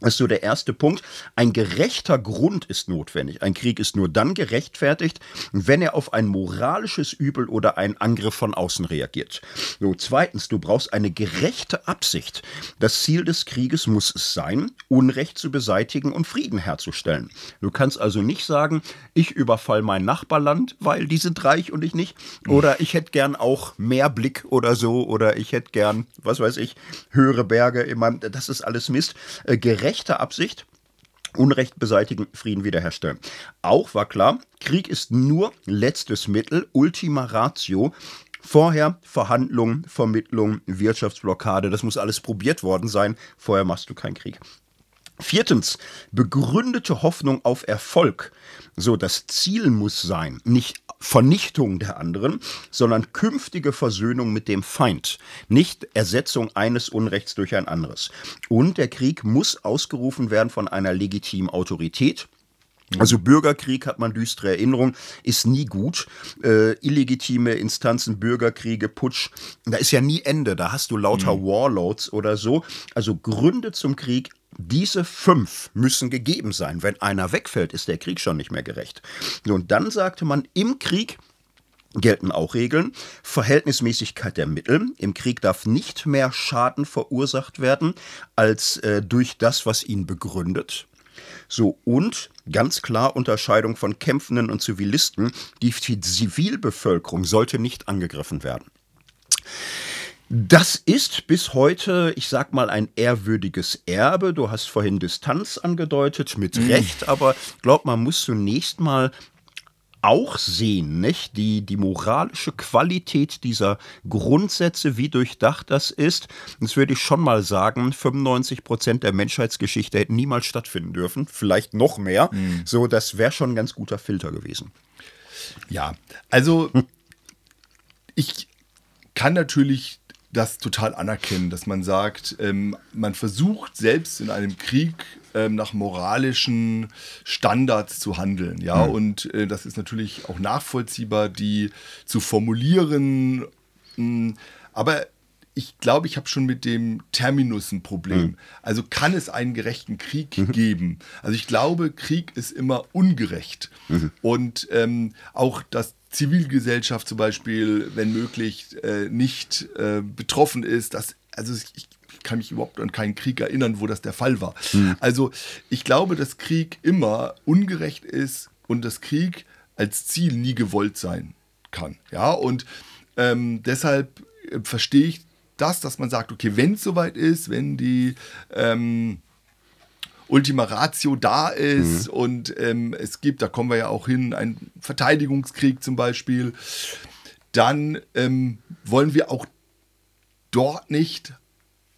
Das ist so der erste Punkt. Ein gerechter Grund ist notwendig. Ein Krieg ist nur dann gerechtfertigt, wenn er auf ein moralisches Übel oder einen Angriff von außen reagiert. So, zweitens, du brauchst eine gerechte Absicht. Das Ziel des Krieges muss es sein, Unrecht zu beseitigen und Frieden herzustellen. Du kannst also nicht sagen, ich überfall mein Nachbarland, weil die sind reich und ich nicht. Oder ich hätte gern auch mehr Blick oder so. Oder ich hätte gern, was weiß ich, höhere Berge in meinem. Das ist alles Mist. Äh, gerechte Absicht. Unrecht beseitigen, Frieden wiederherstellen. Auch war klar, Krieg ist nur letztes Mittel, Ultima Ratio. Vorher Verhandlung, Vermittlung, Wirtschaftsblockade, das muss alles probiert worden sein. Vorher machst du keinen Krieg. Viertens, begründete Hoffnung auf Erfolg. So, das Ziel muss sein, nicht Vernichtung der anderen, sondern künftige Versöhnung mit dem Feind, nicht Ersetzung eines Unrechts durch ein anderes. Und der Krieg muss ausgerufen werden von einer legitimen Autorität, also Bürgerkrieg hat man düstere Erinnerung, ist nie gut. Äh, illegitime Instanzen, Bürgerkriege, Putsch, da ist ja nie Ende. Da hast du lauter mhm. Warlords oder so. Also Gründe zum Krieg diese fünf müssen gegeben sein. Wenn einer wegfällt, ist der Krieg schon nicht mehr gerecht. Und dann sagte man, im Krieg gelten auch Regeln. Verhältnismäßigkeit der Mittel. Im Krieg darf nicht mehr Schaden verursacht werden als äh, durch das, was ihn begründet. So, und ganz klar Unterscheidung von Kämpfenden und Zivilisten. Die Zivilbevölkerung sollte nicht angegriffen werden. Das ist bis heute, ich sag mal, ein ehrwürdiges Erbe. Du hast vorhin Distanz angedeutet, mit mhm. Recht, aber glaub, man muss zunächst mal auch sehen, nicht? Die, die moralische Qualität dieser Grundsätze, wie durchdacht das ist. Das würde ich schon mal sagen, 95 Prozent der Menschheitsgeschichte hätten niemals stattfinden dürfen. Vielleicht noch mehr. Mhm. So, das wäre schon ein ganz guter Filter gewesen. Ja, also ich kann natürlich das total anerkennen, dass man sagt, ähm, man versucht selbst in einem Krieg ähm, nach moralischen Standards zu handeln. Ja, mhm. und äh, das ist natürlich auch nachvollziehbar, die zu formulieren. Mh, hm, aber ich glaube, ich habe schon mit dem Terminus ein Problem. Mhm. Also kann es einen gerechten Krieg mhm. geben? Also ich glaube, Krieg ist immer ungerecht. Mhm. Und ähm, auch das Zivilgesellschaft zum Beispiel, wenn möglich, äh, nicht äh, betroffen ist. Das, also ich kann mich überhaupt an keinen Krieg erinnern, wo das der Fall war. Mhm. Also ich glaube, dass Krieg immer ungerecht ist und dass Krieg als Ziel nie gewollt sein kann. Ja, und ähm, deshalb äh, verstehe ich das, dass man sagt, okay, wenn es soweit ist, wenn die ähm, Ultima Ratio da ist mhm. und ähm, es gibt, da kommen wir ja auch hin, einen Verteidigungskrieg zum Beispiel, dann ähm, wollen wir auch dort nicht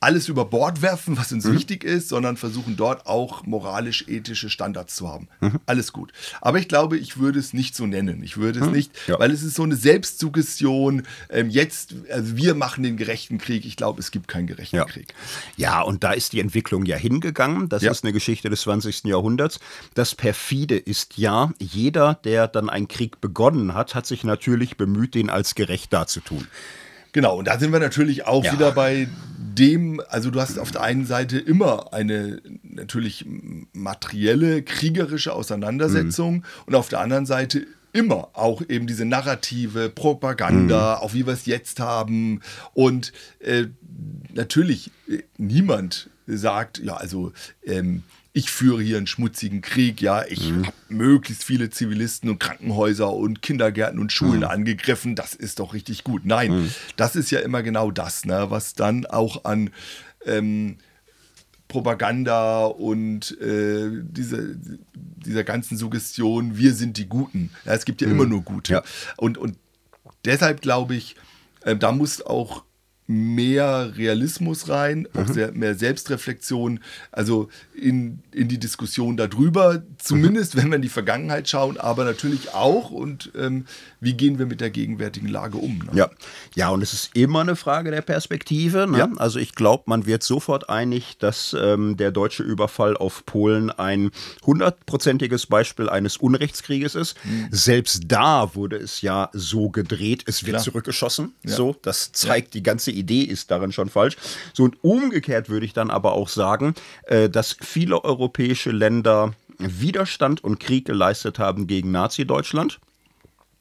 alles über Bord werfen, was uns mhm. wichtig ist, sondern versuchen dort auch moralisch-ethische Standards zu haben. Mhm. Alles gut. Aber ich glaube, ich würde es nicht so nennen. Ich würde es mhm. nicht, ja. weil es ist so eine Selbstsuggestion. Ähm, jetzt, also wir machen den gerechten Krieg. Ich glaube, es gibt keinen gerechten ja. Krieg. Ja, und da ist die Entwicklung ja hingegangen. Das ja. ist eine Geschichte des 20. Jahrhunderts. Das perfide ist ja, jeder, der dann einen Krieg begonnen hat, hat sich natürlich bemüht, den als gerecht darzutun. Genau, und da sind wir natürlich auch ja. wieder bei dem, also du hast auf der einen Seite immer eine natürlich materielle, kriegerische Auseinandersetzung mhm. und auf der anderen Seite immer auch eben diese narrative Propaganda, mhm. auch wie wir es jetzt haben. Und äh, natürlich, äh, niemand sagt, ja, also ähm, ich führe hier einen schmutzigen Krieg, ja, ich mhm. habe möglichst viele Zivilisten und Krankenhäuser und Kindergärten und Schulen mhm. angegriffen, das ist doch richtig gut. Nein, mhm. das ist ja immer genau das, ne, was dann auch an ähm, Propaganda und äh, diese, dieser ganzen Suggestion, wir sind die Guten. Ja, es gibt ja immer mhm. nur Gute. Ja. Und, und deshalb glaube ich, äh, da muss auch mehr Realismus rein, auch mhm. sehr, mehr Selbstreflexion, also in, in die Diskussion darüber, zumindest mhm. wenn wir in die Vergangenheit schauen, aber natürlich auch und ähm, wie gehen wir mit der gegenwärtigen Lage um. Ne? Ja. ja, und es ist immer eine Frage der Perspektive. Ne? Ja. Also ich glaube, man wird sofort einig, dass ähm, der deutsche Überfall auf Polen ein hundertprozentiges Beispiel eines Unrechtskrieges ist. Mhm. Selbst da wurde es ja so gedreht, es wird Klar. zurückgeschossen. Ja. So, das zeigt ja. die ganze Idee ist darin schon falsch. So und umgekehrt würde ich dann aber auch sagen, äh, dass viele europäische Länder Widerstand und Krieg geleistet haben gegen Nazi-Deutschland.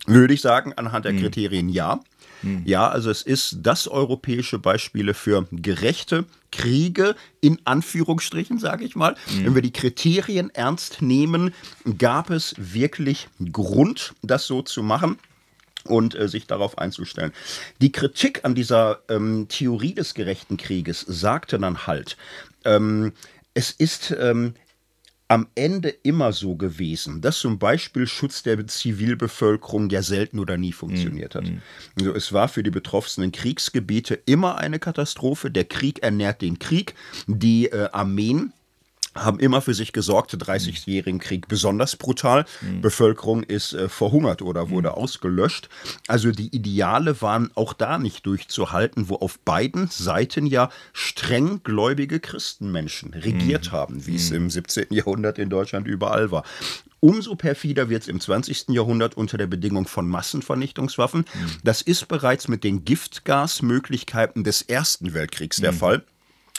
Würde ich sagen, anhand der hm. Kriterien ja. Hm. Ja, also es ist das europäische Beispiel für gerechte Kriege, in Anführungsstrichen, sage ich mal. Hm. Wenn wir die Kriterien ernst nehmen, gab es wirklich Grund, das so zu machen und äh, sich darauf einzustellen. Die Kritik an dieser ähm, Theorie des gerechten Krieges sagte dann halt, ähm, es ist ähm, am Ende immer so gewesen, dass zum Beispiel Schutz der Zivilbevölkerung ja selten oder nie funktioniert hat. Mhm. Also es war für die betroffenen Kriegsgebiete immer eine Katastrophe. Der Krieg ernährt den Krieg. Die äh, Armeen haben immer für sich gesorgt, 30-jährigen Krieg besonders brutal. Mhm. Bevölkerung ist äh, verhungert oder wurde mhm. ausgelöscht. Also die Ideale waren auch da nicht durchzuhalten, wo auf beiden Seiten ja streng gläubige Christenmenschen regiert mhm. haben, wie es mhm. im 17. Jahrhundert in Deutschland überall war. Umso perfider wird es im 20. Jahrhundert unter der Bedingung von Massenvernichtungswaffen. Mhm. Das ist bereits mit den Giftgasmöglichkeiten des Ersten Weltkriegs der mhm. Fall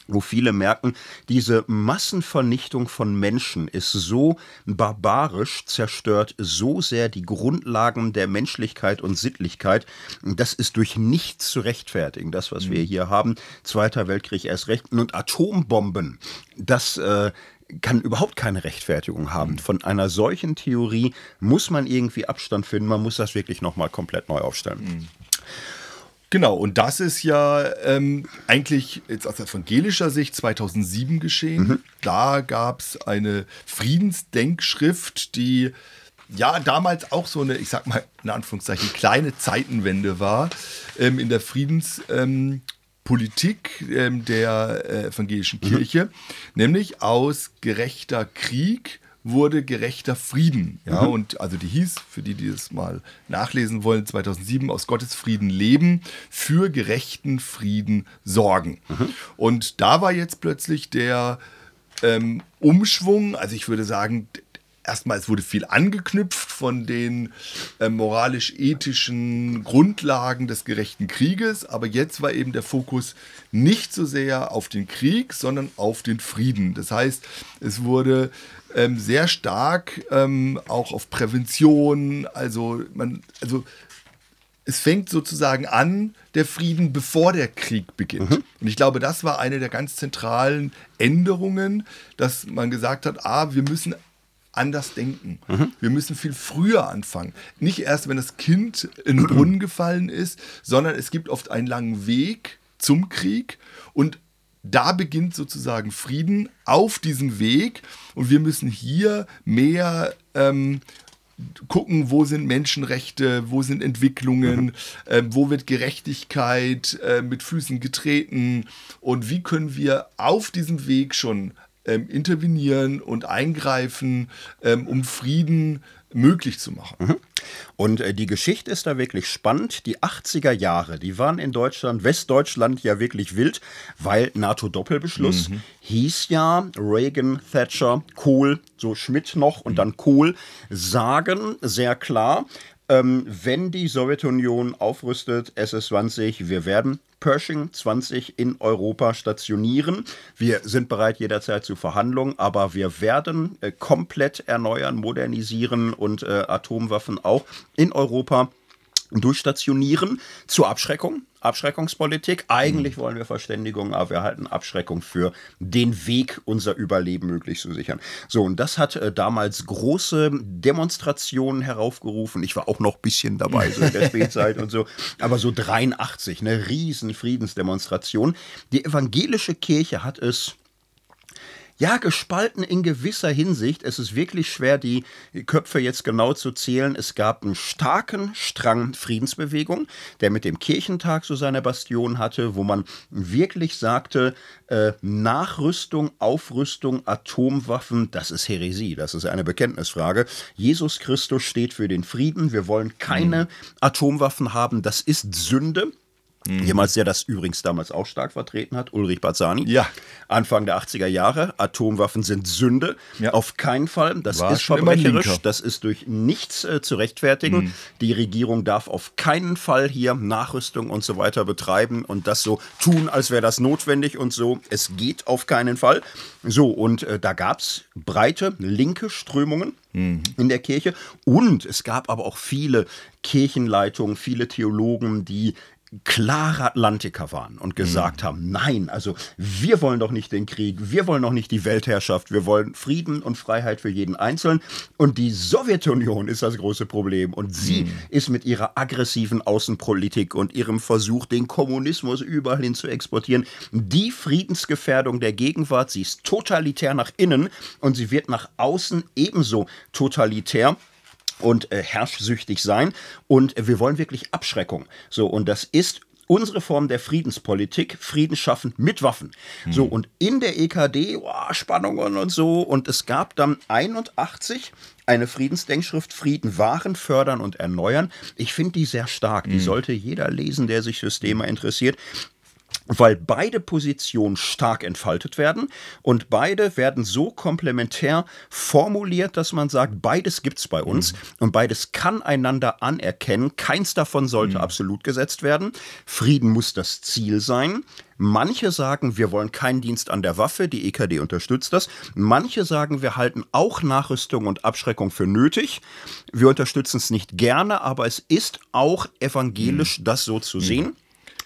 wo viele merken, diese Massenvernichtung von Menschen ist so barbarisch, zerstört so sehr die Grundlagen der Menschlichkeit und Sittlichkeit. Das ist durch nichts zu rechtfertigen, das, was mhm. wir hier haben. Zweiter Weltkrieg erst recht. Und Atombomben, das äh, kann überhaupt keine Rechtfertigung haben. Mhm. Von einer solchen Theorie muss man irgendwie Abstand finden. Man muss das wirklich nochmal komplett neu aufstellen. Mhm. Genau, und das ist ja ähm, eigentlich jetzt aus evangelischer Sicht 2007 geschehen. Mhm. Da gab es eine Friedensdenkschrift, die ja damals auch so eine, ich sag mal in Anführungszeichen, kleine Zeitenwende war ähm, in der Friedenspolitik ähm, der äh, evangelischen mhm. Kirche, mhm. nämlich aus gerechter Krieg wurde gerechter Frieden. Ja, mhm. und also die hieß, für die, die es mal nachlesen wollen, 2007 aus Gottes Frieden leben, für gerechten Frieden sorgen. Mhm. Und da war jetzt plötzlich der ähm, Umschwung, also ich würde sagen, erstmal, es wurde viel angeknüpft von den äh, moralisch-ethischen Grundlagen des gerechten Krieges, aber jetzt war eben der Fokus nicht so sehr auf den Krieg, sondern auf den Frieden. Das heißt, es wurde ähm, sehr stark ähm, auch auf Prävention. Also man, also es fängt sozusagen an, der Frieden, bevor der Krieg beginnt. Mhm. Und ich glaube, das war eine der ganz zentralen Änderungen, dass man gesagt hat, ah, wir müssen anders denken. Mhm. Wir müssen viel früher anfangen. Nicht erst, wenn das Kind in den Brunnen gefallen ist, sondern es gibt oft einen langen Weg zum Krieg und da beginnt sozusagen Frieden auf diesem Weg und wir müssen hier mehr ähm, gucken, wo sind Menschenrechte, wo sind Entwicklungen, äh, wo wird Gerechtigkeit äh, mit Füßen getreten und wie können wir auf diesem Weg schon ähm, intervenieren und eingreifen, ähm, um Frieden möglich zu machen. Mhm. Und äh, die Geschichte ist da wirklich spannend. Die 80er Jahre, die waren in Deutschland, Westdeutschland ja wirklich wild, weil NATO-Doppelbeschluss mhm. hieß ja Reagan, Thatcher, Kohl, so Schmidt noch und mhm. dann Kohl sagen sehr klar, ähm, wenn die Sowjetunion aufrüstet, SS-20, wir werden Pershing 20 in Europa stationieren. Wir sind bereit jederzeit zu Verhandlungen, aber wir werden äh, komplett erneuern, modernisieren und äh, Atomwaffen auch in Europa durchstationieren zur Abschreckung. Abschreckungspolitik. Eigentlich mhm. wollen wir Verständigung, aber wir halten Abschreckung für den Weg, unser Überleben möglich zu sichern. So, und das hat äh, damals große Demonstrationen heraufgerufen. Ich war auch noch ein bisschen dabei, so in der Spätzeit und so. Aber so 83, eine riesen Friedensdemonstration. Die evangelische Kirche hat es ja, gespalten in gewisser Hinsicht. Es ist wirklich schwer, die Köpfe jetzt genau zu zählen. Es gab einen starken Strang Friedensbewegung, der mit dem Kirchentag so seine Bastion hatte, wo man wirklich sagte, äh, Nachrüstung, Aufrüstung, Atomwaffen, das ist Häresie, das ist eine Bekenntnisfrage. Jesus Christus steht für den Frieden. Wir wollen keine mhm. Atomwaffen haben, das ist Sünde. Mhm. Jemals, der das übrigens damals auch stark vertreten hat, Ulrich Barzani. Ja. Anfang der 80er Jahre. Atomwaffen sind Sünde. Ja. Auf keinen Fall. Das War ist verbrecherisch. Das ist durch nichts äh, zu rechtfertigen. Mhm. Die Regierung darf auf keinen Fall hier Nachrüstung und so weiter betreiben und das so tun, als wäre das notwendig und so. Es geht auf keinen Fall. So, und äh, da gab es breite linke Strömungen mhm. in der Kirche. Und es gab aber auch viele Kirchenleitungen, viele Theologen, die klare Atlantiker waren und gesagt mhm. haben, nein, also wir wollen doch nicht den Krieg, wir wollen doch nicht die Weltherrschaft, wir wollen Frieden und Freiheit für jeden Einzelnen. Und die Sowjetunion ist das große Problem. Und sie mhm. ist mit ihrer aggressiven Außenpolitik und ihrem Versuch, den Kommunismus überall hin zu exportieren, die Friedensgefährdung der Gegenwart. Sie ist totalitär nach innen und sie wird nach außen ebenso totalitär und äh, herrschsüchtig sein. Und äh, wir wollen wirklich Abschreckung. So, und das ist unsere Form der Friedenspolitik, Frieden schaffen mit Waffen. Mhm. So, und in der EKD, oh, Spannungen und so, und es gab dann 81 eine Friedensdenkschrift Frieden wahren, fördern und erneuern. Ich finde die sehr stark. Die mhm. sollte jeder lesen, der sich fürs Thema interessiert weil beide Positionen stark entfaltet werden und beide werden so komplementär formuliert, dass man sagt, beides gibt es bei uns mhm. und beides kann einander anerkennen. Keins davon sollte mhm. absolut gesetzt werden. Frieden muss das Ziel sein. Manche sagen, wir wollen keinen Dienst an der Waffe, die EKD unterstützt das. Manche sagen, wir halten auch Nachrüstung und Abschreckung für nötig. Wir unterstützen es nicht gerne, aber es ist auch evangelisch, mhm. das so zu sehen.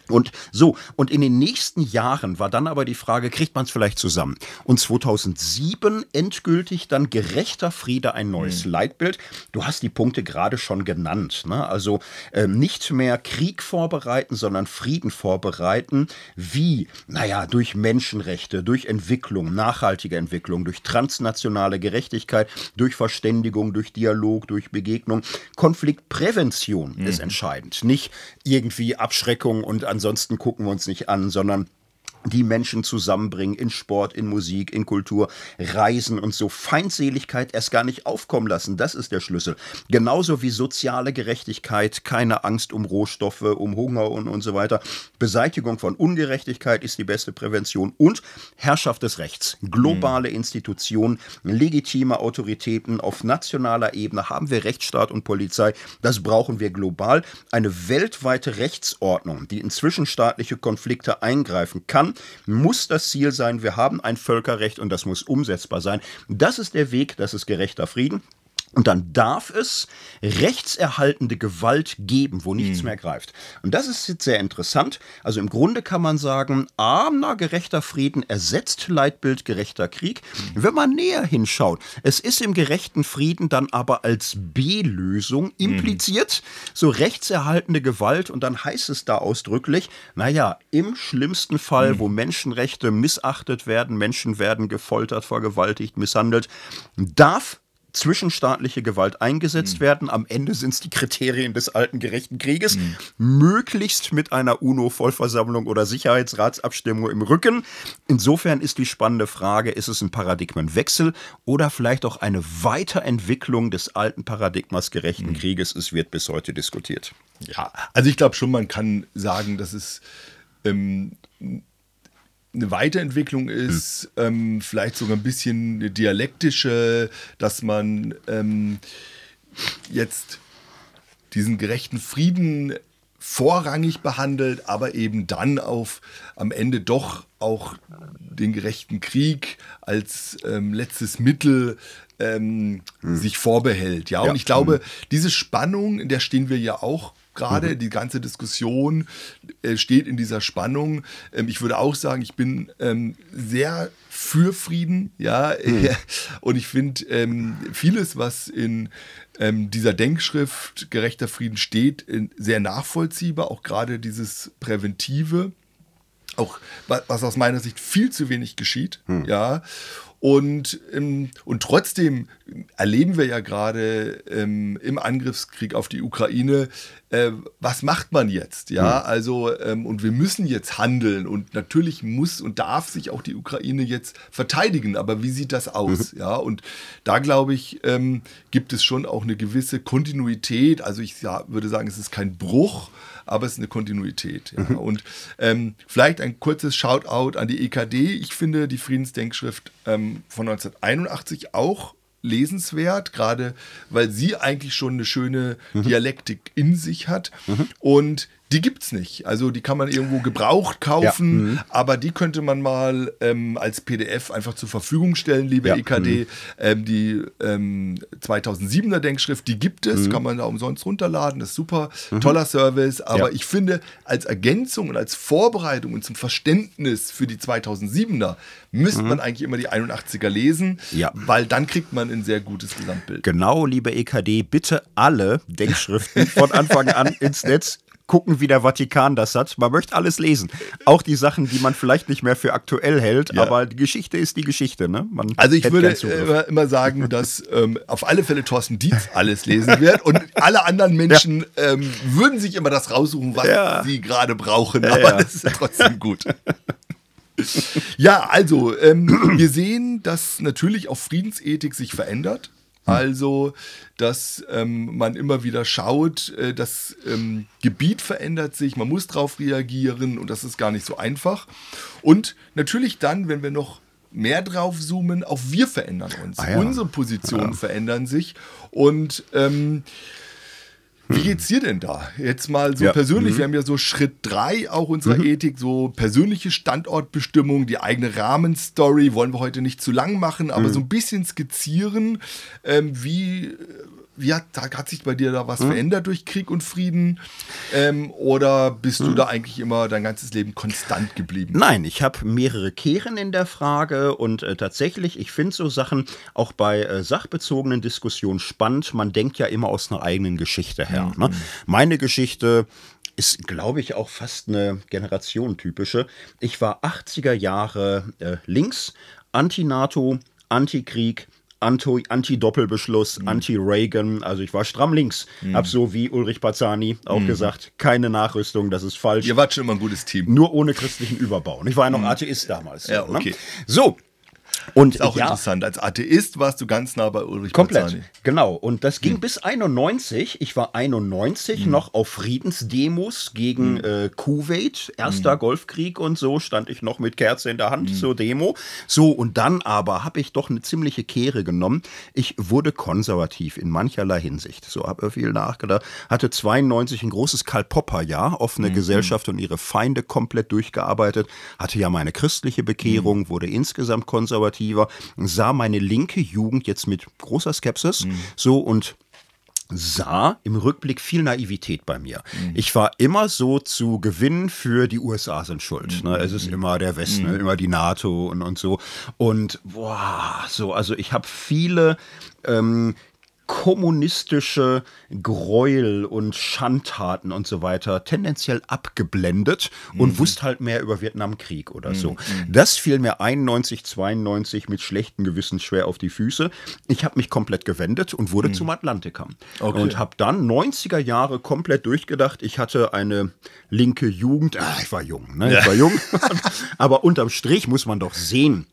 Und so, und in den nächsten Jahren war dann aber die Frage, kriegt man es vielleicht zusammen? Und 2007 endgültig dann gerechter Friede ein neues mhm. Leitbild. Du hast die Punkte gerade schon genannt. Ne? Also äh, nicht mehr Krieg vorbereiten, sondern Frieden vorbereiten. Wie? Naja, durch Menschenrechte, durch Entwicklung, nachhaltige Entwicklung, durch transnationale Gerechtigkeit, durch Verständigung, durch Dialog, durch Begegnung. Konfliktprävention mhm. ist entscheidend. Nicht irgendwie Abschreckung und ansonsten gucken wir uns nicht an, sondern die Menschen zusammenbringen in Sport, in Musik, in Kultur, Reisen und so Feindseligkeit erst gar nicht aufkommen lassen. Das ist der Schlüssel. Genauso wie soziale Gerechtigkeit, keine Angst um Rohstoffe, um Hunger und, und so weiter. Beseitigung von Ungerechtigkeit ist die beste Prävention und Herrschaft des Rechts. Globale mhm. Institutionen, legitime Autoritäten auf nationaler Ebene haben wir Rechtsstaat und Polizei. Das brauchen wir global. Eine weltweite Rechtsordnung, die in zwischenstaatliche Konflikte eingreifen kann muss das Ziel sein, wir haben ein Völkerrecht und das muss umsetzbar sein. Das ist der Weg, das ist gerechter Frieden. Und dann darf es rechtserhaltende Gewalt geben, wo nichts mhm. mehr greift. Und das ist jetzt sehr interessant. Also im Grunde kann man sagen, armer gerechter Frieden ersetzt Leitbild gerechter Krieg. Mhm. Wenn man näher hinschaut, es ist im gerechten Frieden dann aber als B-Lösung hm. impliziert, mhm. so rechtserhaltende Gewalt. Und dann heißt es da ausdrücklich, naja, im schlimmsten Fall, hm. wo Menschenrechte missachtet werden, Menschen werden gefoltert, vergewaltigt, misshandelt, darf zwischenstaatliche Gewalt eingesetzt mhm. werden. Am Ende sind es die Kriterien des alten gerechten Krieges. Mhm. Möglichst mit einer UNO-Vollversammlung oder Sicherheitsratsabstimmung im Rücken. Insofern ist die spannende Frage, ist es ein Paradigmenwechsel oder vielleicht auch eine Weiterentwicklung des alten Paradigmas gerechten mhm. Krieges? Es wird bis heute diskutiert. Ja, also ich glaube schon, man kann sagen, dass es ähm, eine Weiterentwicklung ist, hm. ähm, vielleicht sogar ein bisschen eine dialektische, dass man ähm, jetzt diesen gerechten Frieden vorrangig behandelt, aber eben dann auf am Ende doch auch den gerechten Krieg als ähm, letztes Mittel ähm, hm. sich vorbehält. Ja, ja. und ich glaube, hm. diese Spannung, in der stehen wir ja auch gerade. Mhm. Die ganze Diskussion äh, steht in dieser Spannung. Ähm, ich würde auch sagen, ich bin ähm, sehr für Frieden, ja. Mhm. Und ich finde ähm, vieles, was in ähm, dieser Denkschrift gerechter Frieden steht, sehr nachvollziehbar. Auch gerade dieses Präventive. Auch was aus meiner Sicht viel zu wenig geschieht, mhm. ja. Und, ähm, und trotzdem erleben wir ja gerade ähm, im Angriffskrieg auf die Ukraine, äh, was macht man jetzt? Ja, mhm. also, ähm, und wir müssen jetzt handeln und natürlich muss und darf sich auch die Ukraine jetzt verteidigen. Aber wie sieht das aus? Mhm. Ja, und da glaube ich, ähm, gibt es schon auch eine gewisse Kontinuität. Also ich ja, würde sagen, es ist kein Bruch aber es ist eine Kontinuität. Ja. Mhm. Und ähm, vielleicht ein kurzes Shoutout an die EKD. Ich finde die Friedensdenkschrift ähm, von 1981 auch lesenswert, gerade weil sie eigentlich schon eine schöne mhm. Dialektik in sich hat. Mhm. Und die gibt es nicht. Also die kann man irgendwo gebraucht kaufen, ja. mhm. aber die könnte man mal ähm, als PDF einfach zur Verfügung stellen, liebe ja. EKD. Mhm. Ähm, die ähm, 2007er Denkschrift, die gibt es, mhm. kann man da umsonst runterladen, das ist super, mhm. toller Service. Aber ja. ich finde, als Ergänzung und als Vorbereitung und zum Verständnis für die 2007er müsste mhm. man eigentlich immer die 81er lesen, weil dann kriegt man ein sehr gutes Gesamtbild. Genau, liebe EKD, bitte alle Denkschriften von Anfang an ins Netz gucken, wie der Vatikan das hat. Man möchte alles lesen. Auch die Sachen, die man vielleicht nicht mehr für aktuell hält, ja. aber die Geschichte ist die Geschichte. Ne? Man also ich würde immer, immer, sagen, dass ähm, auf alle Fälle Thorsten Dietz alles lesen wird und alle anderen Menschen ja. ähm, würden sich immer das raussuchen, was ja. sie gerade brauchen. Aber das ist trotzdem gut. ja, also ähm, wir sehen, dass natürlich auch Friedensethik sich verändert. Hm. Also, dass ähm, man immer wieder schaut, äh, das ähm, Gebiet verändert sich, man muss darauf reagieren und das ist gar nicht so einfach. Und natürlich dann, wenn wir noch mehr drauf zoomen, auch wir verändern uns. Ah ja. Unsere Positionen ja. verändern sich und ähm, wie geht's dir denn da? Jetzt mal so ja. persönlich, mhm. wir haben ja so Schritt 3 auch unserer mhm. Ethik, so persönliche Standortbestimmung, die eigene Rahmenstory, wollen wir heute nicht zu lang machen, aber mhm. so ein bisschen skizzieren, ähm, wie wie hat, hat sich bei dir da was hm? verändert durch Krieg und Frieden? Ähm, oder bist hm. du da eigentlich immer dein ganzes Leben konstant geblieben? Nein, ich habe mehrere Kehren in der Frage und äh, tatsächlich, ich finde so Sachen auch bei äh, sachbezogenen Diskussionen spannend. Man denkt ja immer aus einer eigenen Geschichte her. Mhm. Ne? Meine Geschichte ist, glaube ich, auch fast eine Generation-typische. Ich war 80er Jahre äh, links, Anti-NATO, Anti-Krieg, Anti-Doppelbeschluss, mhm. Anti-Reagan. Also ich war stramm links. Mhm. Hab so wie Ulrich Bazzani auch mhm. gesagt, keine Nachrüstung, das ist falsch. Ihr wart schon immer ein gutes Team. Nur ohne christlichen Überbau. Und ich war ja noch mhm. Atheist damals. Ja, ne? okay. Ne? So, und ist auch ja, interessant. Als Atheist warst du ganz nah bei Ulrich Komplett, Bazzani. genau. Und das ging hm. bis 91. Ich war 91 hm. noch auf Friedensdemos gegen hm. äh, Kuwait, erster hm. Golfkrieg und so, stand ich noch mit Kerze in der Hand hm. zur Demo. So, und dann aber habe ich doch eine ziemliche Kehre genommen. Ich wurde konservativ in mancherlei Hinsicht. So habe ich viel nachgedacht. Hatte 92 ein großes Karl-Popper-Jahr, offene hm, Gesellschaft und ihre Feinde komplett durchgearbeitet. Hatte ja meine christliche Bekehrung, wurde insgesamt konservativ konservativer, sah meine linke Jugend jetzt mit großer Skepsis mhm. so und sah im Rückblick viel Naivität bei mir. Mhm. Ich war immer so zu gewinnen für die USA sind schuld. Mhm. Ne? Es ist mhm. immer der Westen, mhm. immer die NATO und, und so. Und boah, so, also ich habe viele ähm, kommunistische Gräuel und Schandtaten und so weiter tendenziell abgeblendet und mhm. wusste halt mehr über Vietnamkrieg oder mhm. so. Das fiel mir 91, 92 mit schlechtem Gewissen schwer auf die Füße. Ich habe mich komplett gewendet und wurde mhm. zum Atlantiker. Okay. Und habe dann 90er Jahre komplett durchgedacht. Ich hatte eine linke Jugend. Ah, ich war jung, ne? Ich war jung. Aber unterm Strich muss man doch sehen,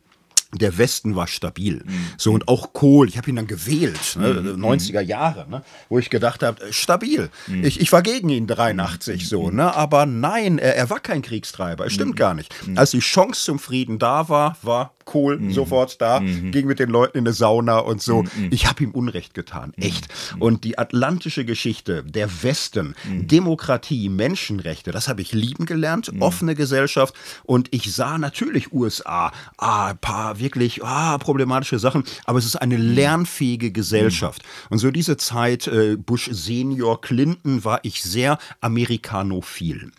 der Westen war stabil. Mhm. So und auch Kohl, ich habe ihn dann gewählt, ne, mhm. 90er Jahre, ne, wo ich gedacht habe, äh, stabil. Mhm. Ich, ich war gegen ihn 83 so, mhm. ne, aber nein, er, er war kein Kriegstreiber, es stimmt mhm. gar nicht. Mhm. Als die Chance zum Frieden da war, war Kohl mhm. sofort da, mhm. ging mit den Leuten in eine Sauna und so. Mhm. Ich habe ihm Unrecht getan, mhm. echt. Und die atlantische Geschichte, der Westen, mhm. Demokratie, Menschenrechte, das habe ich lieben gelernt, mhm. offene Gesellschaft. Und ich sah natürlich USA, ah, ein paar wirklich ah, problematische Sachen, aber es ist eine lernfähige Gesellschaft. Und so diese Zeit, äh, Bush Senior, Clinton, war ich sehr amerikanophil.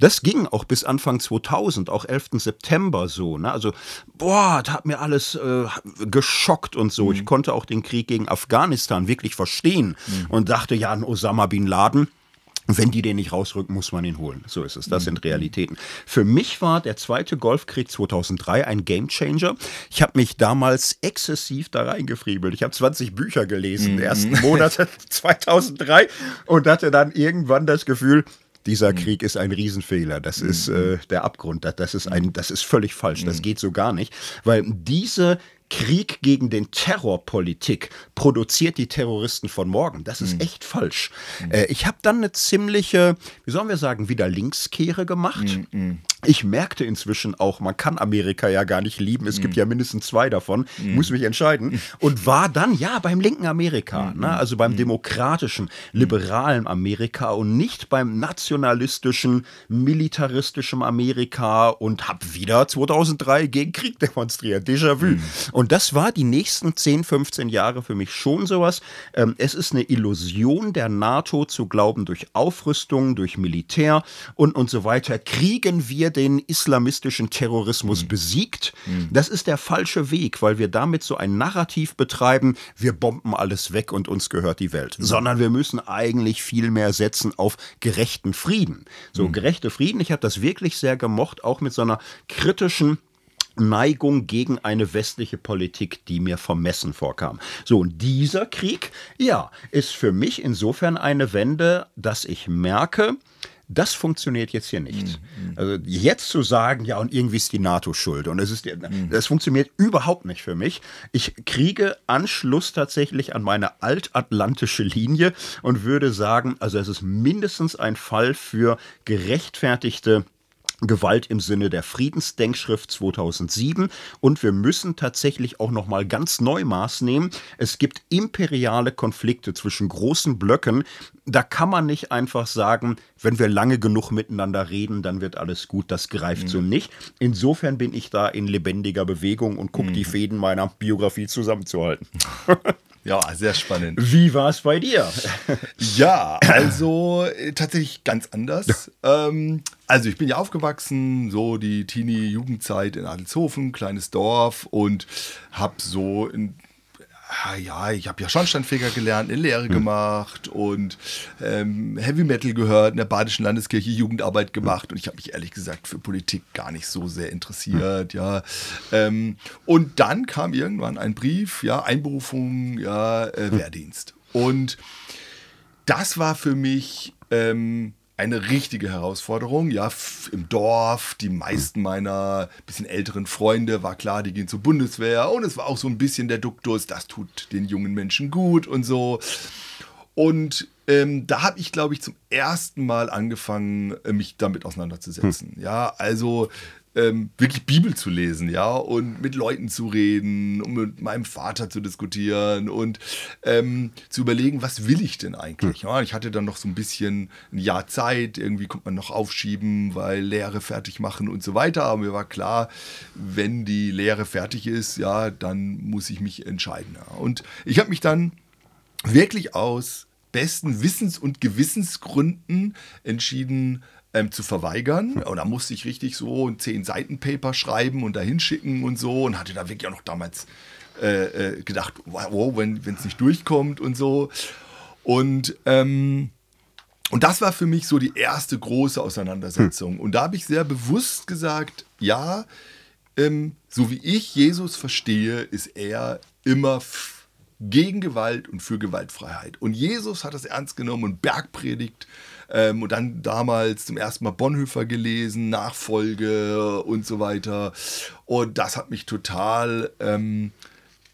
Das ging auch bis Anfang 2000, auch 11. September so. Ne? Also, boah, hart, hat mir alles äh, geschockt und so. Mhm. Ich konnte auch den Krieg gegen Afghanistan wirklich verstehen mhm. und dachte, ja, ein Osama bin Laden wenn die den nicht rausrücken, muss man ihn holen. So ist es. Das sind Realitäten. Für mich war der zweite Golfkrieg 2003 ein Gamechanger. Ich habe mich damals exzessiv da reingefriebelt. Ich habe 20 Bücher gelesen, mhm. ersten Monate 2003 und hatte dann irgendwann das Gefühl, dieser mhm. Krieg ist ein Riesenfehler. Das mhm. ist äh, der Abgrund. Das, ist ein, das ist völlig falsch. Das mhm. geht so gar nicht. Weil diese Krieg gegen den Terrorpolitik produziert die Terroristen von morgen. Das ist mhm. echt falsch. Mhm. Äh, ich habe dann eine ziemliche, wie sollen wir sagen, wieder Linkskehre gemacht. Mhm. Ich merkte inzwischen auch, man kann Amerika ja gar nicht lieben. Es gibt mhm. ja mindestens zwei davon. Ich muss mich entscheiden. Und war dann ja beim linken Amerika, ne? also beim demokratischen, liberalen Amerika und nicht beim nationalistischen, militaristischen Amerika und habe wieder 2003 gegen Krieg demonstriert. Déjà-vu. Und das war die nächsten 10, 15 Jahre für mich schon sowas. Ähm, es ist eine Illusion der NATO zu glauben, durch Aufrüstung, durch Militär und, und so weiter kriegen wir den islamistischen Terrorismus mhm. besiegt. Mhm. Das ist der falsche Weg, weil wir damit so ein Narrativ betreiben, wir bomben alles weg und uns gehört die Welt. Mhm. Sondern wir müssen eigentlich viel mehr setzen auf gerechten Frieden. So, mhm. gerechte Frieden, ich habe das wirklich sehr gemocht, auch mit so einer kritischen Neigung gegen eine westliche Politik, die mir vermessen vorkam. So, und dieser Krieg, ja, ist für mich insofern eine Wende, dass ich merke, das funktioniert jetzt hier nicht. Mhm. Also jetzt zu sagen, ja, und irgendwie ist die NATO schuld und es ist, mhm. das funktioniert überhaupt nicht für mich. Ich kriege Anschluss tatsächlich an meine altatlantische Linie und würde sagen, also es ist mindestens ein Fall für gerechtfertigte Gewalt im Sinne der Friedensdenkschrift 2007 und wir müssen tatsächlich auch noch mal ganz neu Maß nehmen. Es gibt imperiale Konflikte zwischen großen Blöcken. Da kann man nicht einfach sagen, wenn wir lange genug miteinander reden, dann wird alles gut. Das greift mhm. so nicht. Insofern bin ich da in lebendiger Bewegung und gucke mhm. die Fäden meiner Biografie zusammenzuhalten. Ja, sehr spannend. Wie war es bei dir? ja, also äh, tatsächlich ganz anders. Ähm, also ich bin ja aufgewachsen, so die Teenie-Jugendzeit in Adelshofen, kleines Dorf und habe so in ja, ich habe ja Schornsteinfeger gelernt, eine Lehre hm. gemacht und ähm, Heavy Metal gehört, in der Badischen Landeskirche Jugendarbeit gemacht und ich habe mich ehrlich gesagt für Politik gar nicht so sehr interessiert, hm. ja. Ähm, und dann kam irgendwann ein Brief, ja, Einberufung, ja, äh, hm. Wehrdienst. Und das war für mich ähm, eine richtige Herausforderung. Ja, im Dorf, die meisten meiner bisschen älteren Freunde, war klar, die gehen zur Bundeswehr. Und es war auch so ein bisschen der Duktus, das tut den jungen Menschen gut und so. Und ähm, da habe ich, glaube ich, zum ersten Mal angefangen, äh, mich damit auseinanderzusetzen. Hm. Ja, also ähm, wirklich Bibel zu lesen, ja, und mit Leuten zu reden, um mit meinem Vater zu diskutieren und ähm, zu überlegen, was will ich denn eigentlich? Hm. Ja, ich hatte dann noch so ein bisschen ein Jahr Zeit, irgendwie kommt man noch aufschieben, weil Lehre fertig machen und so weiter. Aber mir war klar, wenn die Lehre fertig ist, ja, dann muss ich mich entscheiden. Ja. Und ich habe mich dann wirklich aus besten Wissens- und Gewissensgründen entschieden, ähm, zu verweigern. Und da musste ich richtig so ein 10-Seiten-Paper schreiben und dahin schicken und so und hatte da wirklich auch noch damals äh, äh, gedacht, wow, wenn es nicht durchkommt und so. Und, ähm, und das war für mich so die erste große Auseinandersetzung. Hm. Und da habe ich sehr bewusst gesagt, ja, ähm, so wie ich Jesus verstehe, ist er immer gegen Gewalt und für Gewaltfreiheit. Und Jesus hat das ernst genommen und Bergpredigt ähm, und dann damals zum ersten Mal Bonhoeffer gelesen, Nachfolge und so weiter. Und das hat mich total ähm,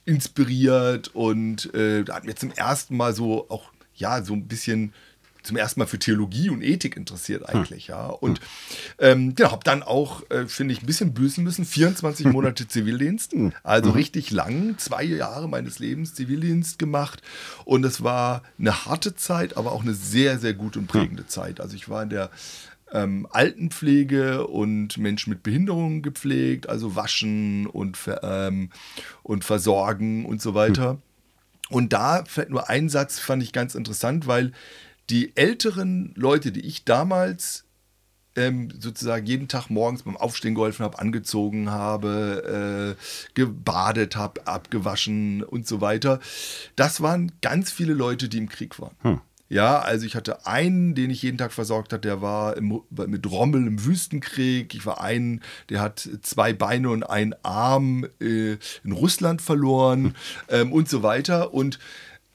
inspiriert und äh, hat mir zum ersten Mal so auch, ja, so ein bisschen zum ersten Mal für Theologie und Ethik interessiert eigentlich, hm. ja. Und ähm, genau, habe dann auch, äh, finde ich, ein bisschen büßen müssen, 24 Monate Zivildienst, hm. also mhm. richtig lang, zwei Jahre meines Lebens Zivildienst gemacht und es war eine harte Zeit, aber auch eine sehr, sehr gute und prägende Zeit. Also ich war in der ähm, Altenpflege und Menschen mit Behinderungen gepflegt, also waschen und, ähm, und versorgen und so weiter. Mhm. Und da fällt nur ein Satz, fand ich ganz interessant, weil die älteren Leute, die ich damals ähm, sozusagen jeden Tag morgens beim Aufstehen geholfen habe, angezogen habe, äh, gebadet habe, abgewaschen und so weiter. Das waren ganz viele Leute, die im Krieg waren. Hm. Ja, also ich hatte einen, den ich jeden Tag versorgt hat, der war im, mit Rommel im Wüstenkrieg. Ich war einen, der hat zwei Beine und einen Arm äh, in Russland verloren hm. ähm, und so weiter. Und,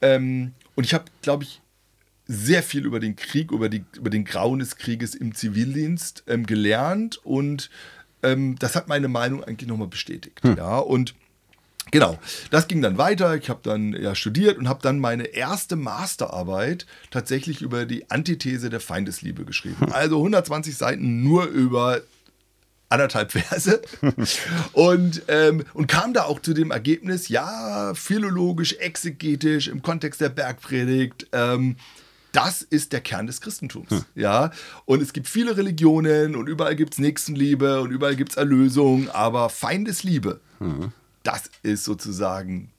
ähm, und ich habe, glaube ich, sehr viel über den Krieg, über, die, über den Grauen des Krieges im Zivildienst ähm, gelernt und ähm, das hat meine Meinung eigentlich nochmal bestätigt. Hm. Ja, und Genau, das ging dann weiter. Ich habe dann ja studiert und habe dann meine erste Masterarbeit tatsächlich über die Antithese der Feindesliebe geschrieben. Hm. Also 120 Seiten nur über anderthalb Verse und, ähm, und kam da auch zu dem Ergebnis, ja, philologisch, exegetisch, im Kontext der Bergpredigt, ähm, das ist der Kern des Christentums. Hm. Ja, und es gibt viele Religionen und überall gibt es Nächstenliebe und überall gibt es Erlösung, aber Feindesliebe, hm. das ist sozusagen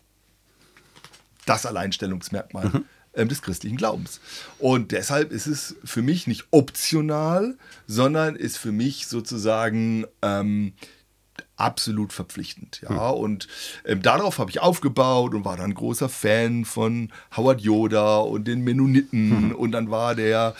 das Alleinstellungsmerkmal ähm, des christlichen Glaubens. Und deshalb ist es für mich nicht optional, sondern ist für mich sozusagen ähm, absolut verpflichtend. Ja, hm. und ähm, darauf habe ich aufgebaut und war dann großer Fan von Howard Yoda und den Mennoniten. Hm. Und dann war der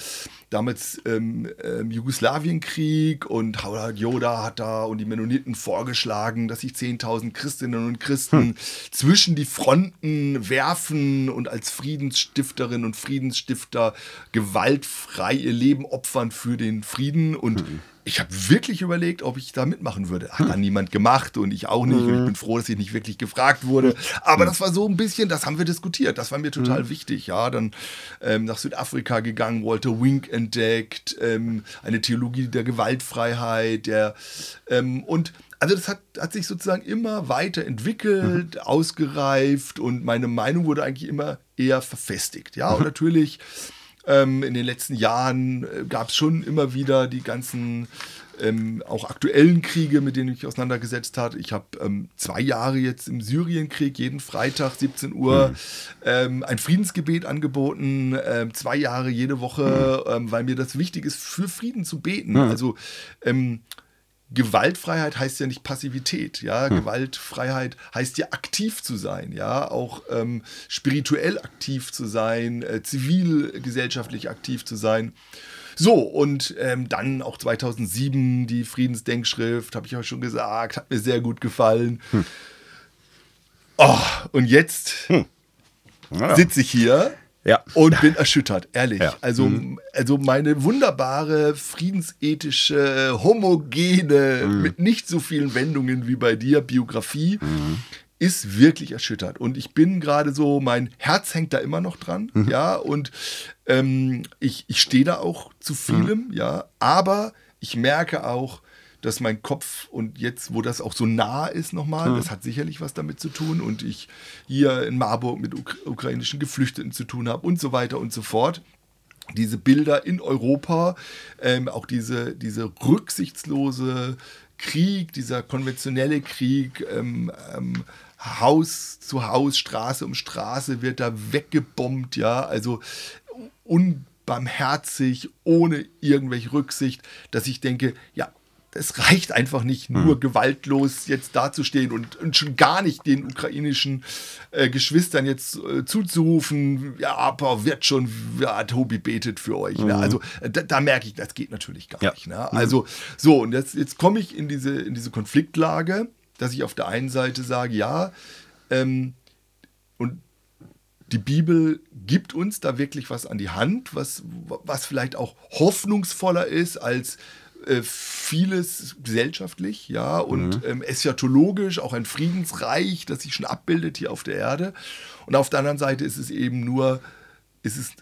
damals ähm, ähm, Jugoslawienkrieg und Howard Yoda hat da und die Mennoniten vorgeschlagen, dass sich 10.000 Christinnen und Christen hm. zwischen die Fronten werfen und als Friedensstifterinnen und Friedensstifter gewaltfrei ihr Leben opfern für den Frieden. Und hm ich habe wirklich überlegt, ob ich da mitmachen würde. Hat dann niemand gemacht und ich auch nicht. Und ich bin froh, dass ich nicht wirklich gefragt wurde. Aber das war so ein bisschen, das haben wir diskutiert. Das war mir total wichtig. Ja, dann ähm, nach Südafrika gegangen, Walter Wink entdeckt, ähm, eine Theologie der Gewaltfreiheit, der ähm, und also das hat, hat sich sozusagen immer weiter entwickelt, mhm. ausgereift und meine Meinung wurde eigentlich immer eher verfestigt. Ja, und natürlich ähm, in den letzten Jahren äh, gab es schon immer wieder die ganzen ähm, auch aktuellen Kriege, mit denen ich mich auseinandergesetzt habe. Ich habe ähm, zwei Jahre jetzt im Syrienkrieg, jeden Freitag 17 Uhr, mhm. ähm, ein Friedensgebet angeboten. Ähm, zwei Jahre jede Woche, mhm. weil mir das wichtig ist, für Frieden zu beten. Mhm. Also ähm, Gewaltfreiheit heißt ja nicht Passivität, ja. Hm. Gewaltfreiheit heißt ja aktiv zu sein, ja, auch ähm, spirituell aktiv zu sein, äh, zivilgesellschaftlich aktiv zu sein. So, und ähm, dann auch 2007 die Friedensdenkschrift, habe ich auch schon gesagt, hat mir sehr gut gefallen. Hm. Oh, und jetzt hm. ja. sitze ich hier ja. Und bin erschüttert, ehrlich. Ja. Also, mhm. also meine wunderbare, friedensethische, homogene, mhm. mit nicht so vielen Wendungen wie bei dir, Biografie, mhm. Ist wirklich erschüttert. Und ich bin gerade so, mein Herz hängt da immer noch dran, mhm. ja, und ähm, ich, ich stehe da auch zu vielem, mhm. ja, aber ich merke auch, dass mein Kopf und jetzt, wo das auch so nah ist nochmal, mhm. das hat sicherlich was damit zu tun und ich hier in Marburg mit Uk ukrainischen Geflüchteten zu tun habe und so weiter und so fort. Diese Bilder in Europa, ähm, auch diese, diese rücksichtslose Krieg, dieser konventionelle Krieg, ähm, ähm, Haus zu Haus, Straße um Straße wird da weggebombt, ja, also unbarmherzig, ohne irgendwelche Rücksicht, dass ich denke, ja, es reicht einfach nicht, nur hm. gewaltlos jetzt dazustehen und, und, schon gar nicht den ukrainischen äh, Geschwistern jetzt äh, zuzurufen, ja, aber wird schon, ja, Tobi betet für euch. Ne? Mhm. Ne? Also äh, da, da, merke ich, das geht natürlich gar ja. nicht. Ne? Mhm. Also so, und jetzt, jetzt komme ich in diese, in diese Konfliktlage, dass ich auf der einen Seite sage, ja, ähm, und die Bibel gibt uns da wirklich was an die Hand, was, was vielleicht auch hoffnungsvoller ist als äh, vieles gesellschaftlich, ja, und mhm. ähm, eschatologisch, auch ein Friedensreich, das sich schon abbildet hier auf der Erde. Und auf der anderen Seite ist es eben nur, ist es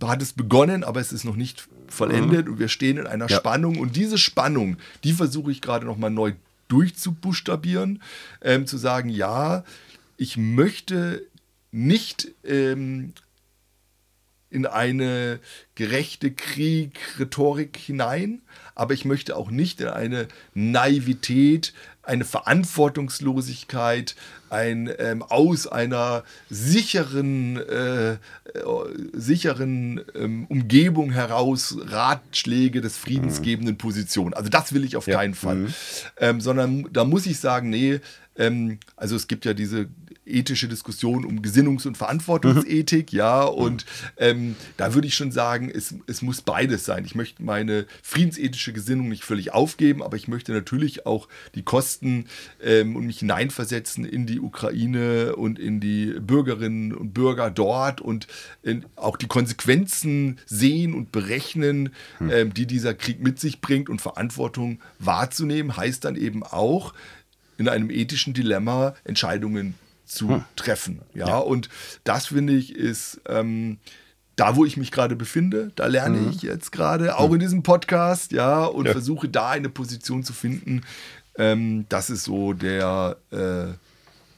hat es begonnen, aber es ist noch nicht vollendet mhm. und wir stehen in einer ja. Spannung und diese Spannung, die versuche ich gerade nochmal neu durchzubuchstabieren, ähm, zu sagen, ja, ich möchte nicht ähm, in eine gerechte Krieg-Rhetorik hinein, aber ich möchte auch nicht in eine Naivität, eine Verantwortungslosigkeit, ein ähm, aus einer sicheren, äh, äh, sicheren ähm, Umgebung heraus Ratschläge des friedensgebenden mhm. Position. Also das will ich auf ja. keinen Fall. Mhm. Ähm, sondern da muss ich sagen, nee, ähm, also es gibt ja diese ethische Diskussion um Gesinnungs- und Verantwortungsethik, mhm. ja, und ähm, da würde ich schon sagen, es, es muss beides sein. Ich möchte meine friedensethische Gesinnung nicht völlig aufgeben, aber ich möchte natürlich auch die Kosten ähm, und mich hineinversetzen in die Ukraine und in die Bürgerinnen und Bürger dort und auch die Konsequenzen sehen und berechnen, mhm. ähm, die dieser Krieg mit sich bringt und Verantwortung wahrzunehmen, heißt dann eben auch, in einem ethischen Dilemma Entscheidungen zu hm. treffen. Ja? ja? und das finde ich ist ähm, da, wo ich mich gerade befinde. Da lerne mhm. ich jetzt gerade, auch in diesem Podcast, ja, und ja. versuche da eine Position zu finden. Ähm, das ist so der äh,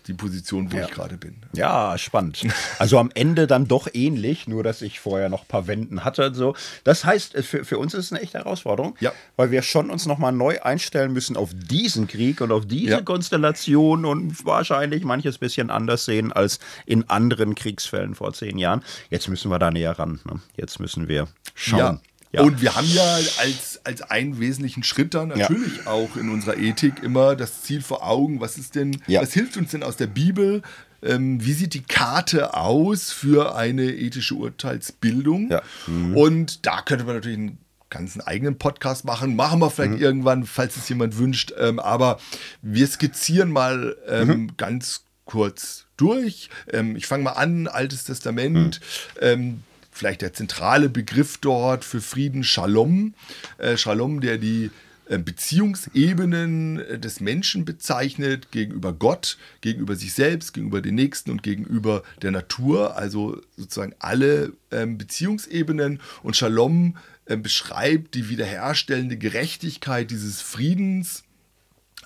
die Position, wo ja. ich gerade bin. Ja, spannend. Also am Ende dann doch ähnlich, nur dass ich vorher noch ein paar Wänden hatte. So. Das heißt, für, für uns ist es eine echte Herausforderung, ja. weil wir schon uns nochmal neu einstellen müssen auf diesen Krieg und auf diese ja. Konstellation und wahrscheinlich manches bisschen anders sehen als in anderen Kriegsfällen vor zehn Jahren. Jetzt müssen wir da näher ran. Ne? Jetzt müssen wir schauen. Ja. Und wir haben ja als, als einen wesentlichen Schritt dann natürlich ja. auch in unserer Ethik immer das Ziel vor Augen, was ist denn, ja. was hilft uns denn aus der Bibel? Ähm, wie sieht die Karte aus für eine ethische Urteilsbildung? Mhm. Und da könnte man natürlich einen ganzen eigenen Podcast machen. Machen wir vielleicht mhm. irgendwann, falls es jemand wünscht. Ähm, aber wir skizzieren mal ähm, mhm. ganz kurz durch. Ähm, ich fange mal an, Altes Testament. Mhm. Vielleicht der zentrale Begriff dort für Frieden, Shalom. Äh, Shalom, der die äh, Beziehungsebenen äh, des Menschen bezeichnet gegenüber Gott, gegenüber sich selbst, gegenüber den Nächsten und gegenüber der Natur, also sozusagen alle ähm, Beziehungsebenen. Und Shalom beschreibt die wiederherstellende Gerechtigkeit dieses Friedens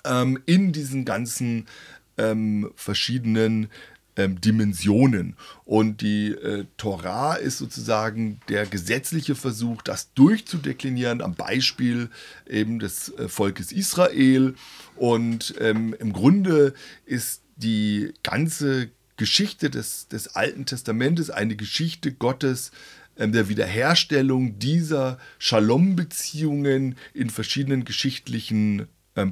ähm, in diesen ganzen ähm, verschiedenen ähm, Dimensionen. Und die äh, Torah ist sozusagen der gesetzliche Versuch, das durchzudeklinieren am Beispiel eben des äh, Volkes Israel. Und ähm, im Grunde ist die ganze Geschichte des, des Alten Testamentes eine Geschichte Gottes, ähm, der Wiederherstellung dieser Shalom-Beziehungen in verschiedenen geschichtlichen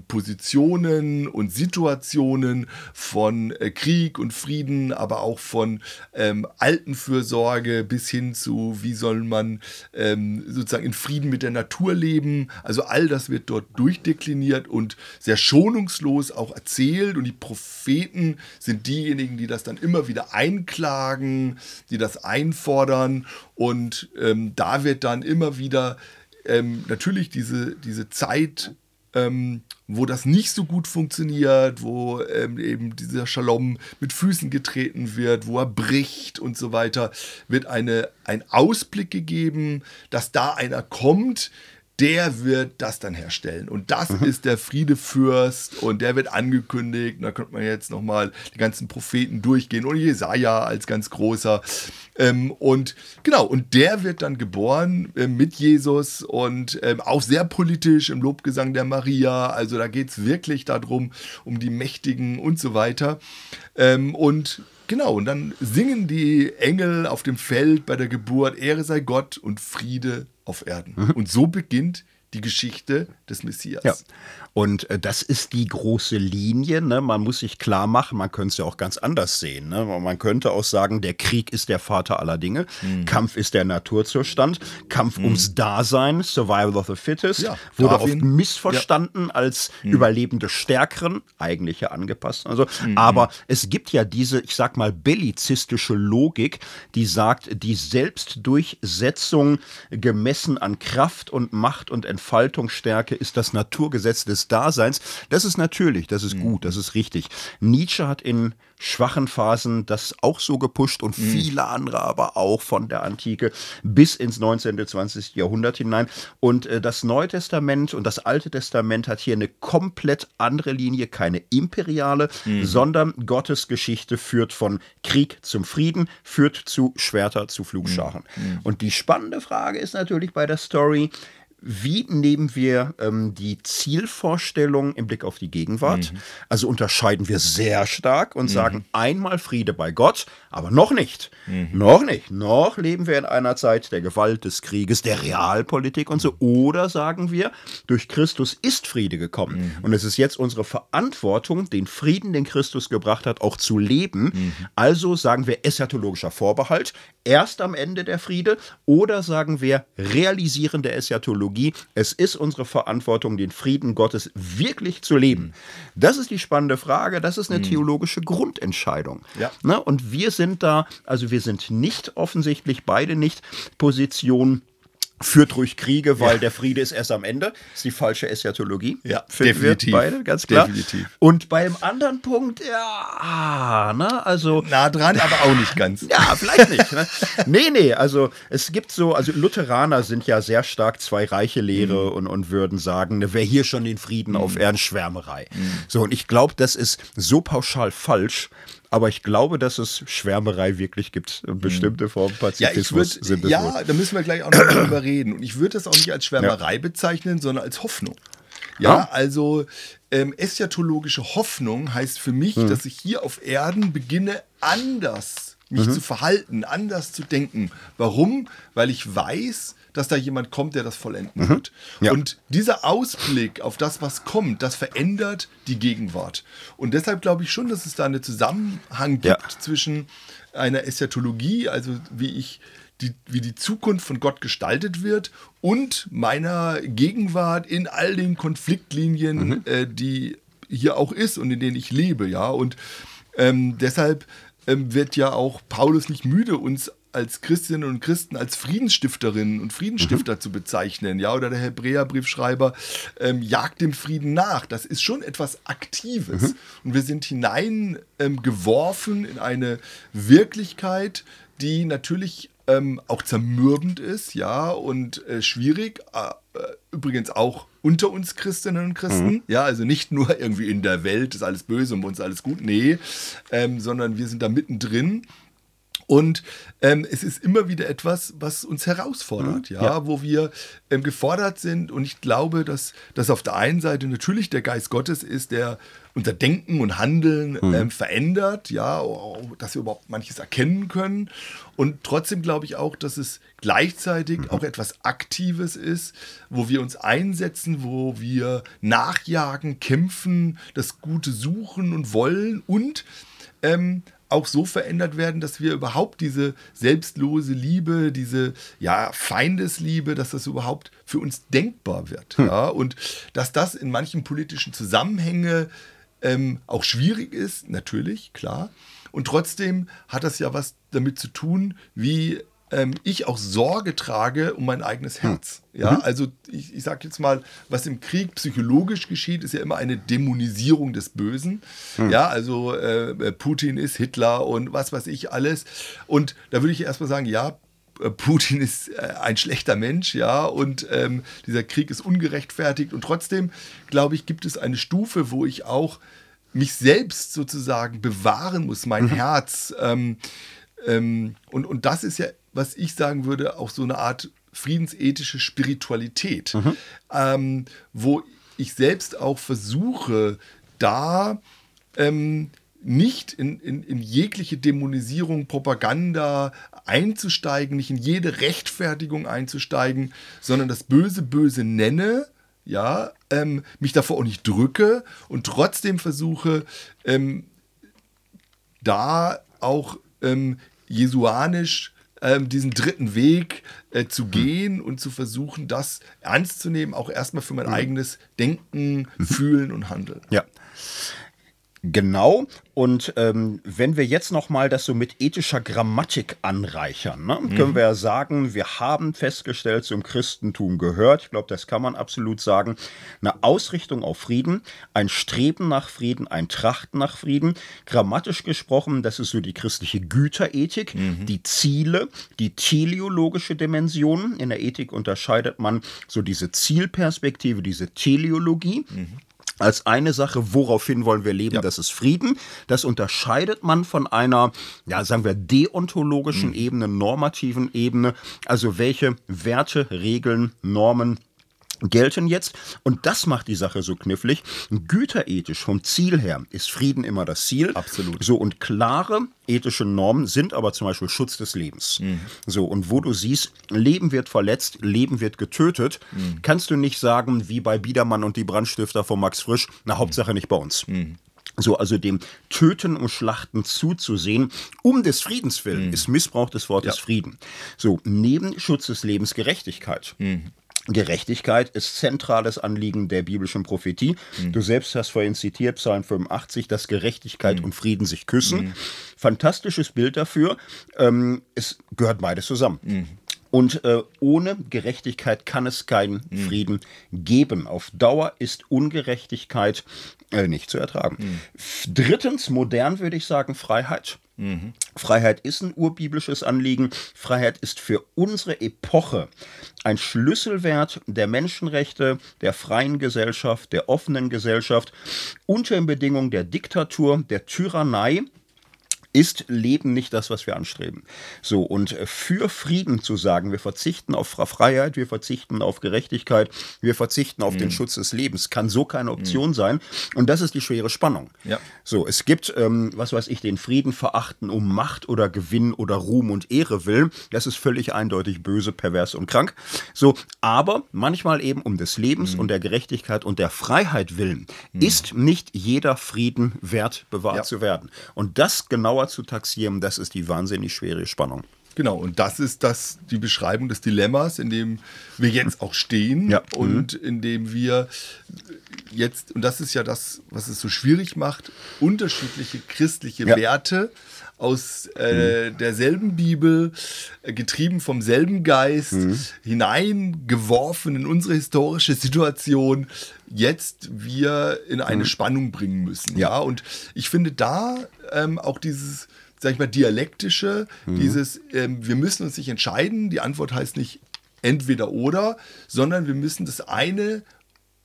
Positionen und Situationen von äh, Krieg und Frieden, aber auch von ähm, Altenfürsorge bis hin zu, wie soll man ähm, sozusagen in Frieden mit der Natur leben. Also all das wird dort durchdekliniert und sehr schonungslos auch erzählt. Und die Propheten sind diejenigen, die das dann immer wieder einklagen, die das einfordern. Und ähm, da wird dann immer wieder ähm, natürlich diese, diese Zeit ähm, wo das nicht so gut funktioniert, wo ähm, eben dieser Shalom mit Füßen getreten wird, wo er bricht und so weiter, wird eine, ein Ausblick gegeben, dass da einer kommt, der wird das dann herstellen. Und das mhm. ist der Friedefürst und der wird angekündigt. Da könnte man jetzt nochmal die ganzen Propheten durchgehen und Jesaja als ganz großer. Ähm, und genau, und der wird dann geboren äh, mit Jesus und ähm, auch sehr politisch im Lobgesang der Maria. Also da geht es wirklich darum, um die Mächtigen und so weiter. Ähm, und Genau, und dann singen die Engel auf dem Feld bei der Geburt, Ehre sei Gott und Friede auf Erden. Mhm. Und so beginnt die Geschichte des Messias. Ja. Und äh, das ist die große Linie. Ne? Man muss sich klar machen, man könnte es ja auch ganz anders sehen. Ne? Man könnte auch sagen, der Krieg ist der Vater aller Dinge. Mhm. Kampf ist der Naturzustand. Kampf mhm. ums Dasein, Survival of the Fittest, ja, wurde oft missverstanden ja. als mhm. Überlebende Stärkeren, eigentlich ja angepasst. Also. Aber es gibt ja diese, ich sag mal, bellizistische Logik, die sagt, die Selbstdurchsetzung gemessen an Kraft und Macht und Entfaltungsstärke ist das Naturgesetz des Daseins. Das ist natürlich, das ist mhm. gut, das ist richtig. Nietzsche hat in schwachen Phasen das auch so gepusht und mhm. viele andere aber auch von der Antike bis ins 19. 20. Jahrhundert hinein. Und äh, das Neue Testament und das Alte Testament hat hier eine komplett andere Linie, keine imperiale, mhm. sondern Gottes Geschichte führt von Krieg zum Frieden, führt zu Schwerter, zu Flugscharen. Mhm. mhm. Und die spannende Frage ist natürlich bei der Story, wie nehmen wir ähm, die Zielvorstellung im Blick auf die Gegenwart? Mhm. Also unterscheiden wir sehr stark und mhm. sagen einmal Friede bei Gott, aber noch nicht. Mhm. Noch nicht. Noch leben wir in einer Zeit der Gewalt, des Krieges, der Realpolitik und so. Oder sagen wir, durch Christus ist Friede gekommen. Mhm. Und es ist jetzt unsere Verantwortung, den Frieden, den Christus gebracht hat, auch zu leben. Mhm. Also sagen wir eschatologischer Vorbehalt, erst am Ende der Friede. Oder sagen wir realisierende Eschatologie, es ist unsere Verantwortung, den Frieden Gottes wirklich zu leben. Das ist die spannende Frage, das ist eine mhm. theologische Grundentscheidung. Ja. Ne? Und wir sind da, also wir sind nicht offensichtlich beide nicht Position führt durch Kriege, weil ja. der Friede ist erst am Ende. Das ist die falsche Eschatologie. Ja, definitiv. Beide, ganz klar. Definitiv. Und beim anderen Punkt, ja, ne, also. Nah dran, aber auch nicht ganz. Ja, vielleicht nicht. Ne? nee, nee, also es gibt so, also Lutheraner sind ja sehr stark zwei reiche Lehre mhm. und, und würden sagen, ne, wer hier schon den Frieden mhm. auf Erden, Schwärmerei. Mhm. So, und ich glaube, das ist so pauschal falsch, aber ich glaube, dass es Schwärmerei wirklich gibt. Bestimmte Formen Pazifismus ja, würd, sind es Ja, wohl. da müssen wir gleich auch noch drüber reden. Und ich würde das auch nicht als Schwärmerei ja. bezeichnen, sondern als Hoffnung. Ja, ja. also ähm, eschatologische Hoffnung heißt für mich, mhm. dass ich hier auf Erden beginne, anders mich mhm. zu verhalten, anders zu denken. Warum? Weil ich weiß, dass da jemand kommt, der das vollenden mhm. wird. Ja. Und dieser Ausblick auf das, was kommt, das verändert die Gegenwart. Und deshalb glaube ich schon, dass es da einen Zusammenhang gibt ja. zwischen einer Eschatologie, also wie ich die, wie die Zukunft von Gott gestaltet wird und meiner Gegenwart in all den Konfliktlinien, mhm. äh, die hier auch ist und in denen ich lebe, ja. Und ähm, deshalb ähm, wird ja auch Paulus nicht müde, uns als Christinnen und Christen als Friedensstifterinnen und Friedensstifter mhm. zu bezeichnen, ja, oder der Hebräerbriefschreiber ähm, jagt dem Frieden nach. Das ist schon etwas Aktives. Mhm. Und wir sind hineingeworfen ähm, in eine Wirklichkeit, die natürlich ähm, auch zermürbend ist, ja, und äh, schwierig. Äh, übrigens auch unter uns Christinnen und Christen, mhm. ja, also nicht nur irgendwie in der Welt ist alles böse und bei uns alles gut, nee, ähm, sondern wir sind da mittendrin und ähm, es ist immer wieder etwas, was uns herausfordert, mhm. ja, ja, wo wir ähm, gefordert sind. Und ich glaube, dass das auf der einen Seite natürlich der Geist Gottes ist, der unser Denken und Handeln mhm. ähm, verändert, ja, dass wir überhaupt manches erkennen können. Und trotzdem glaube ich auch, dass es gleichzeitig mhm. auch etwas Aktives ist, wo wir uns einsetzen, wo wir nachjagen, kämpfen, das Gute suchen und wollen und ähm, auch so verändert werden, dass wir überhaupt diese selbstlose Liebe, diese ja, Feindesliebe, dass das überhaupt für uns denkbar wird. Hm. Ja? Und dass das in manchen politischen Zusammenhängen ähm, auch schwierig ist, natürlich, klar. Und trotzdem hat das ja was damit zu tun, wie ähm, ich auch Sorge trage um mein eigenes hm. Herz. Ja, mhm. also ich, ich sage jetzt mal, was im Krieg psychologisch geschieht, ist ja immer eine Dämonisierung des Bösen. Mhm. Ja, also äh, Putin ist Hitler und was weiß ich alles. Und da würde ich erstmal sagen, ja, äh, Putin ist äh, ein schlechter Mensch, ja, und ähm, dieser Krieg ist ungerechtfertigt. Und trotzdem, glaube ich, gibt es eine Stufe, wo ich auch mich selbst sozusagen bewahren muss, mein mhm. Herz. Ähm, ähm, und, und das ist ja was ich sagen würde, auch so eine Art friedensethische Spiritualität, mhm. ähm, wo ich selbst auch versuche, da ähm, nicht in, in, in, jegliche Dämonisierung, Propaganda einzusteigen, nicht in jede Rechtfertigung einzusteigen, sondern das Böse böse nenne, ja, ähm, mich davor auch nicht drücke und trotzdem versuche, ähm, da auch ähm, jesuanisch ähm, diesen dritten Weg äh, zu hm. gehen und zu versuchen, das ernst zu nehmen, auch erstmal für mein mhm. eigenes Denken, mhm. Fühlen und Handeln. Ja. Genau. Und ähm, wenn wir jetzt noch mal das so mit ethischer Grammatik anreichern, ne, mhm. können wir ja sagen, wir haben festgestellt, zum Christentum gehört, ich glaube, das kann man absolut sagen, eine Ausrichtung auf Frieden, ein Streben nach Frieden, ein Trachten nach Frieden. Grammatisch gesprochen, das ist so die christliche Güterethik, mhm. die Ziele, die teleologische Dimension. In der Ethik unterscheidet man so diese Zielperspektive, diese Teleologie. Mhm als eine Sache, woraufhin wollen wir leben, ja. das ist Frieden. Das unterscheidet man von einer, ja, sagen wir, deontologischen mhm. Ebene, normativen Ebene. Also welche Werte, Regeln, Normen, gelten jetzt. Und das macht die Sache so knifflig. Güterethisch vom Ziel her ist Frieden immer das Ziel. Absolut. So und klare ethische Normen sind aber zum Beispiel Schutz des Lebens. Mhm. So und wo du siehst, Leben wird verletzt, Leben wird getötet, mhm. kannst du nicht sagen, wie bei Biedermann und die Brandstifter von Max Frisch, na Hauptsache nicht bei uns. Mhm. So, also dem Töten und Schlachten zuzusehen, um des Friedens willen, mhm. ist Missbrauch des Wortes ja. Frieden. So, neben Schutz des Lebens Gerechtigkeit. Gerechtigkeit ist zentrales Anliegen der biblischen Prophetie. Mhm. Du selbst hast vorhin zitiert, Psalm 85, dass Gerechtigkeit mhm. und Frieden sich küssen. Mhm. Fantastisches Bild dafür. Ähm, es gehört beides zusammen. Mhm. Und äh, ohne Gerechtigkeit kann es keinen mhm. Frieden geben. Auf Dauer ist Ungerechtigkeit äh, nicht zu ertragen. Mhm. Drittens, modern würde ich sagen, Freiheit. Mhm. Freiheit ist ein urbiblisches Anliegen. Freiheit ist für unsere Epoche ein Schlüsselwert der Menschenrechte, der freien Gesellschaft, der offenen Gesellschaft, unter den Bedingungen der Diktatur, der Tyrannei ist Leben nicht das, was wir anstreben. So, und äh, für Frieden zu sagen, wir verzichten auf Freiheit, wir verzichten auf Gerechtigkeit, wir verzichten auf mhm. den Schutz des Lebens, kann so keine Option mhm. sein. Und das ist die schwere Spannung. Ja. So, es gibt, ähm, was weiß ich, den Frieden verachten um Macht oder Gewinn oder Ruhm und Ehre willen. Das ist völlig eindeutig böse, pervers und krank. So, aber manchmal eben um des Lebens mhm. und der Gerechtigkeit und der Freiheit willen mhm. ist nicht jeder Frieden wert, bewahrt ja. zu werden. Und das genauer genauer zu taxieren, das ist die wahnsinnig schwere Spannung. Genau, und das ist das, die Beschreibung des Dilemmas, in dem wir jetzt auch stehen ja. und mhm. in dem wir jetzt, und das ist ja das, was es so schwierig macht, unterschiedliche christliche ja. Werte aus äh, mhm. derselben Bibel, äh, getrieben vom selben Geist, mhm. hineingeworfen in unsere historische Situation, jetzt wir in eine mhm. Spannung bringen müssen. Ja, und ich finde da ähm, auch dieses, sag ich mal, dialektische, mhm. dieses, ähm, wir müssen uns nicht entscheiden, die Antwort heißt nicht entweder oder, sondern wir müssen das eine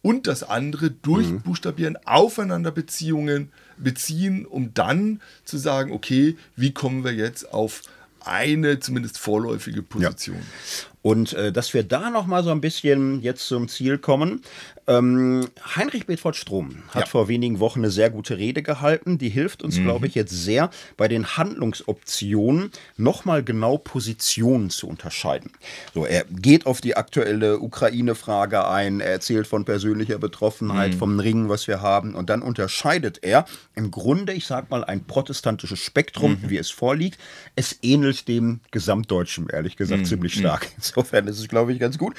und das andere durchbuchstabieren, mhm. aufeinander Beziehungen beziehen, um dann zu sagen, okay, wie kommen wir jetzt auf eine zumindest vorläufige Position. Ja. Und äh, dass wir da noch mal so ein bisschen jetzt zum Ziel kommen. Ähm, Heinrich Bedford Strom hat ja. vor wenigen Wochen eine sehr gute Rede gehalten. Die hilft uns, mhm. glaube ich, jetzt sehr bei den Handlungsoptionen noch mal genau Positionen zu unterscheiden. So, er geht auf die aktuelle Ukraine-Frage ein. Er erzählt von persönlicher Betroffenheit, mhm. vom Ringen, was wir haben. Und dann unterscheidet er im Grunde, ich sage mal, ein protestantisches Spektrum, mhm. wie es vorliegt. Es ähnelt dem Gesamtdeutschen, ehrlich gesagt, mhm. ziemlich stark. Mhm. Insofern ist es, glaube ich, ganz gut.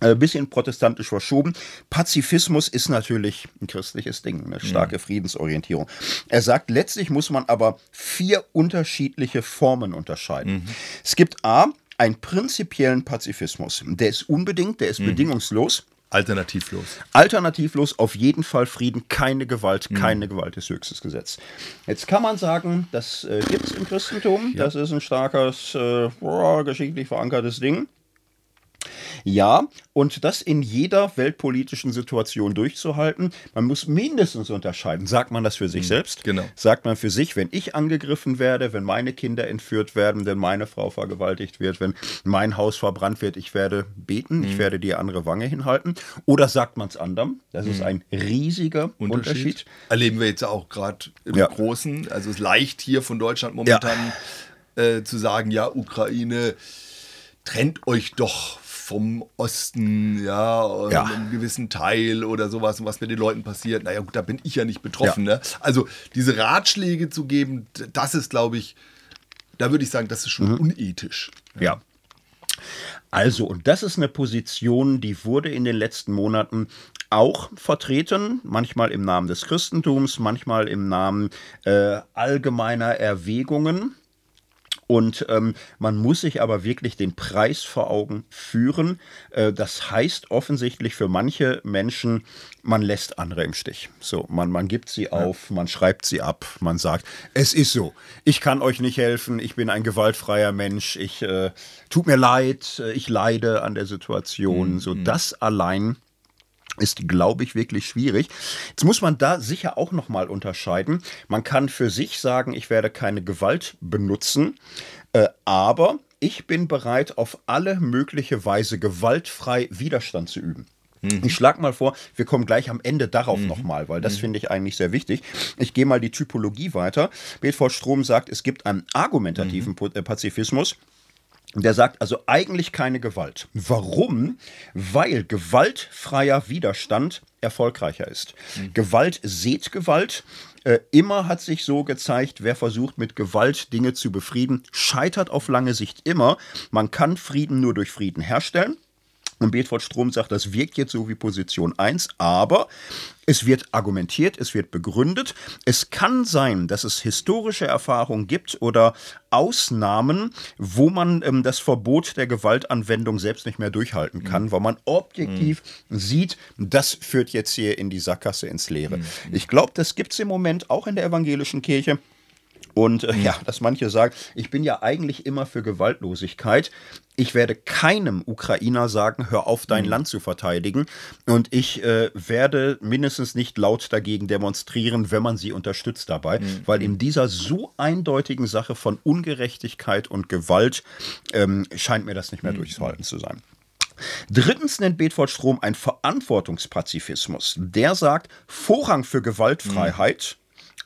Ein äh, bisschen protestantisch verschoben. Pazifismus ist natürlich ein christliches Ding, eine starke mhm. Friedensorientierung. Er sagt, letztlich muss man aber vier unterschiedliche Formen unterscheiden. Mhm. Es gibt A, einen prinzipiellen Pazifismus. Der ist unbedingt, der ist mhm. bedingungslos. Alternativlos. Alternativlos, auf jeden Fall Frieden, keine Gewalt, mhm. keine Gewalt ist höchstes Gesetz. Jetzt kann man sagen, das äh, gibt es im Christentum, ja. das ist ein starkes, äh, boah, geschichtlich verankertes Ding. Ja, und das in jeder weltpolitischen Situation durchzuhalten, man muss mindestens unterscheiden. Sagt man das für sich mhm, selbst? Genau. Sagt man für sich, wenn ich angegriffen werde, wenn meine Kinder entführt werden, wenn meine Frau vergewaltigt wird, wenn mein Haus verbrannt wird, ich werde beten, mhm. ich werde die andere Wange hinhalten? Oder sagt man es anderem? Das mhm. ist ein riesiger Unterschied. Unterschied. Erleben wir jetzt auch gerade im ja. Großen. Also es ist leicht hier von Deutschland momentan ja. äh, zu sagen, ja, Ukraine trennt euch doch vom Osten, ja, ja. einem gewissen Teil oder sowas und was mit den Leuten passiert. Naja, gut, da bin ich ja nicht betroffen. Ja. Ne? Also diese Ratschläge zu geben, das ist, glaube ich, da würde ich sagen, das ist schon mhm. unethisch. ja. ja. Also, und das ist eine Position, die wurde in den letzten Monaten auch vertreten, manchmal im Namen des Christentums, manchmal im Namen äh, allgemeiner Erwägungen. Und ähm, man muss sich aber wirklich den Preis vor Augen führen. Äh, das heißt offensichtlich für manche Menschen, man lässt andere im Stich. So, man, man gibt sie auf, man schreibt sie ab, man sagt, es ist so, ich kann euch nicht helfen, ich bin ein gewaltfreier Mensch, ich äh, tut mir leid, äh, ich leide an der Situation. Mhm. So, das allein ist, glaube ich, wirklich schwierig. Jetzt muss man da sicher auch noch mal unterscheiden. Man kann für sich sagen, ich werde keine Gewalt benutzen, äh, aber ich bin bereit, auf alle mögliche Weise gewaltfrei Widerstand zu üben. Mhm. Ich schlage mal vor, wir kommen gleich am Ende darauf mhm. nochmal, weil das mhm. finde ich eigentlich sehr wichtig. Ich gehe mal die Typologie weiter. Bedford Strom sagt, es gibt einen argumentativen mhm. Äh, Pazifismus. Der sagt also eigentlich keine Gewalt. Warum? Weil gewaltfreier Widerstand erfolgreicher ist. Mhm. Gewalt seht Gewalt. Äh, immer hat sich so gezeigt, wer versucht mit Gewalt Dinge zu befrieden, scheitert auf lange Sicht immer. Man kann Frieden nur durch Frieden herstellen. Und Bedford Strom sagt, das wirkt jetzt so wie Position 1, aber es wird argumentiert, es wird begründet. Es kann sein, dass es historische Erfahrungen gibt oder Ausnahmen, wo man ähm, das Verbot der Gewaltanwendung selbst nicht mehr durchhalten kann, mhm. weil man objektiv mhm. sieht, das führt jetzt hier in die Sackgasse ins Leere. Mhm. Ich glaube, das gibt es im Moment auch in der evangelischen Kirche. Und äh, ja, dass manche sagen, ich bin ja eigentlich immer für Gewaltlosigkeit. Ich werde keinem Ukrainer sagen, hör auf, dein mhm. Land zu verteidigen. Und ich äh, werde mindestens nicht laut dagegen demonstrieren, wenn man sie unterstützt dabei. Mhm. Weil in dieser so eindeutigen Sache von Ungerechtigkeit und Gewalt ähm, scheint mir das nicht mehr mhm. durchzuhalten zu sein. Drittens nennt Bedford Strom ein Verantwortungspazifismus. Der sagt, Vorrang für Gewaltfreiheit.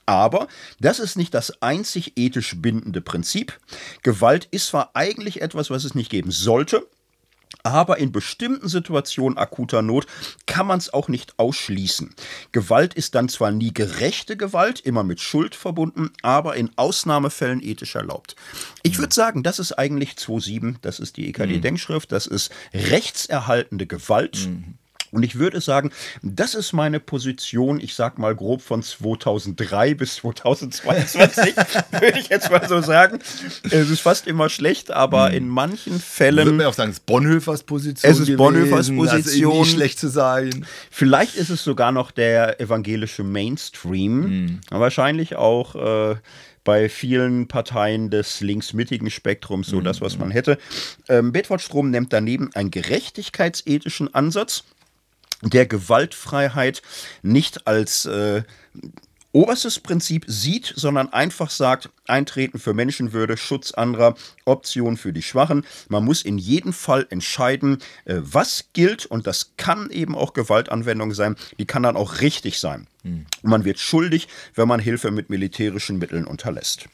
Mhm aber das ist nicht das einzig ethisch bindende Prinzip. Gewalt ist zwar eigentlich etwas, was es nicht geben sollte, aber in bestimmten Situationen akuter Not kann man es auch nicht ausschließen. Gewalt ist dann zwar nie gerechte Gewalt, immer mit Schuld verbunden, aber in Ausnahmefällen ethisch erlaubt. Ich würde sagen, das ist eigentlich 2.7, das ist die EKD-Denkschrift, das ist rechtserhaltende Gewalt. Mhm. Und ich würde sagen, das ist meine Position, ich sag mal grob von 2003 bis 2022, würde ich jetzt mal so sagen. Es ist fast immer schlecht, aber hm. in manchen Fällen. Würde man auch sagen, es ist Bonhoeffers Position. Es ist Bonhoeffers Position. Also nicht schlecht zu sein. Vielleicht ist es sogar noch der evangelische Mainstream. Hm. Wahrscheinlich auch. Äh, bei vielen Parteien des linksmittigen Spektrums so mhm. das, was man hätte. Ähm, Bedford Strom nimmt daneben einen gerechtigkeitsethischen Ansatz der Gewaltfreiheit nicht als äh, oberstes Prinzip sieht, sondern einfach sagt, Eintreten für Menschenwürde, Schutz anderer, Option für die Schwachen. Man muss in jedem Fall entscheiden, äh, was gilt und das kann eben auch Gewaltanwendung sein. Die kann dann auch richtig sein. Mhm. Man wird schuldig, wenn man Hilfe mit militärischen Mitteln unterlässt.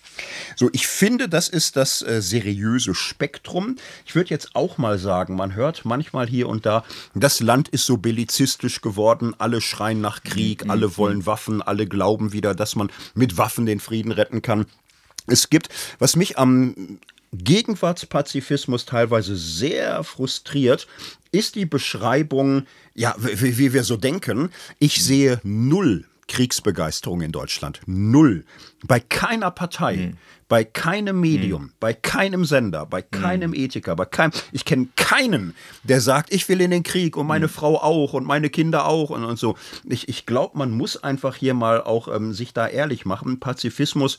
So, ich finde, das ist das äh, seriöse Spektrum. Ich würde jetzt auch mal sagen, man hört manchmal hier und da, das Land ist so bellizistisch geworden, alle schreien nach Krieg, mhm. alle wollen Waffen, alle glauben wieder, dass man mit Waffen den Frieden retten kann. Es gibt, was mich am Gegenwartspazifismus teilweise sehr frustriert, ist die Beschreibung, ja, wie, wie wir so denken. Ich sehe null Kriegsbegeisterung in Deutschland. Null. Bei keiner Partei, mhm. bei keinem Medium, mhm. bei keinem Sender, bei keinem mhm. Ethiker, bei keinem. Ich kenne keinen, der sagt, ich will in den Krieg und meine hm. Frau auch und meine Kinder auch und, und so. Ich, ich glaube, man muss einfach hier mal auch ähm, sich da ehrlich machen. Pazifismus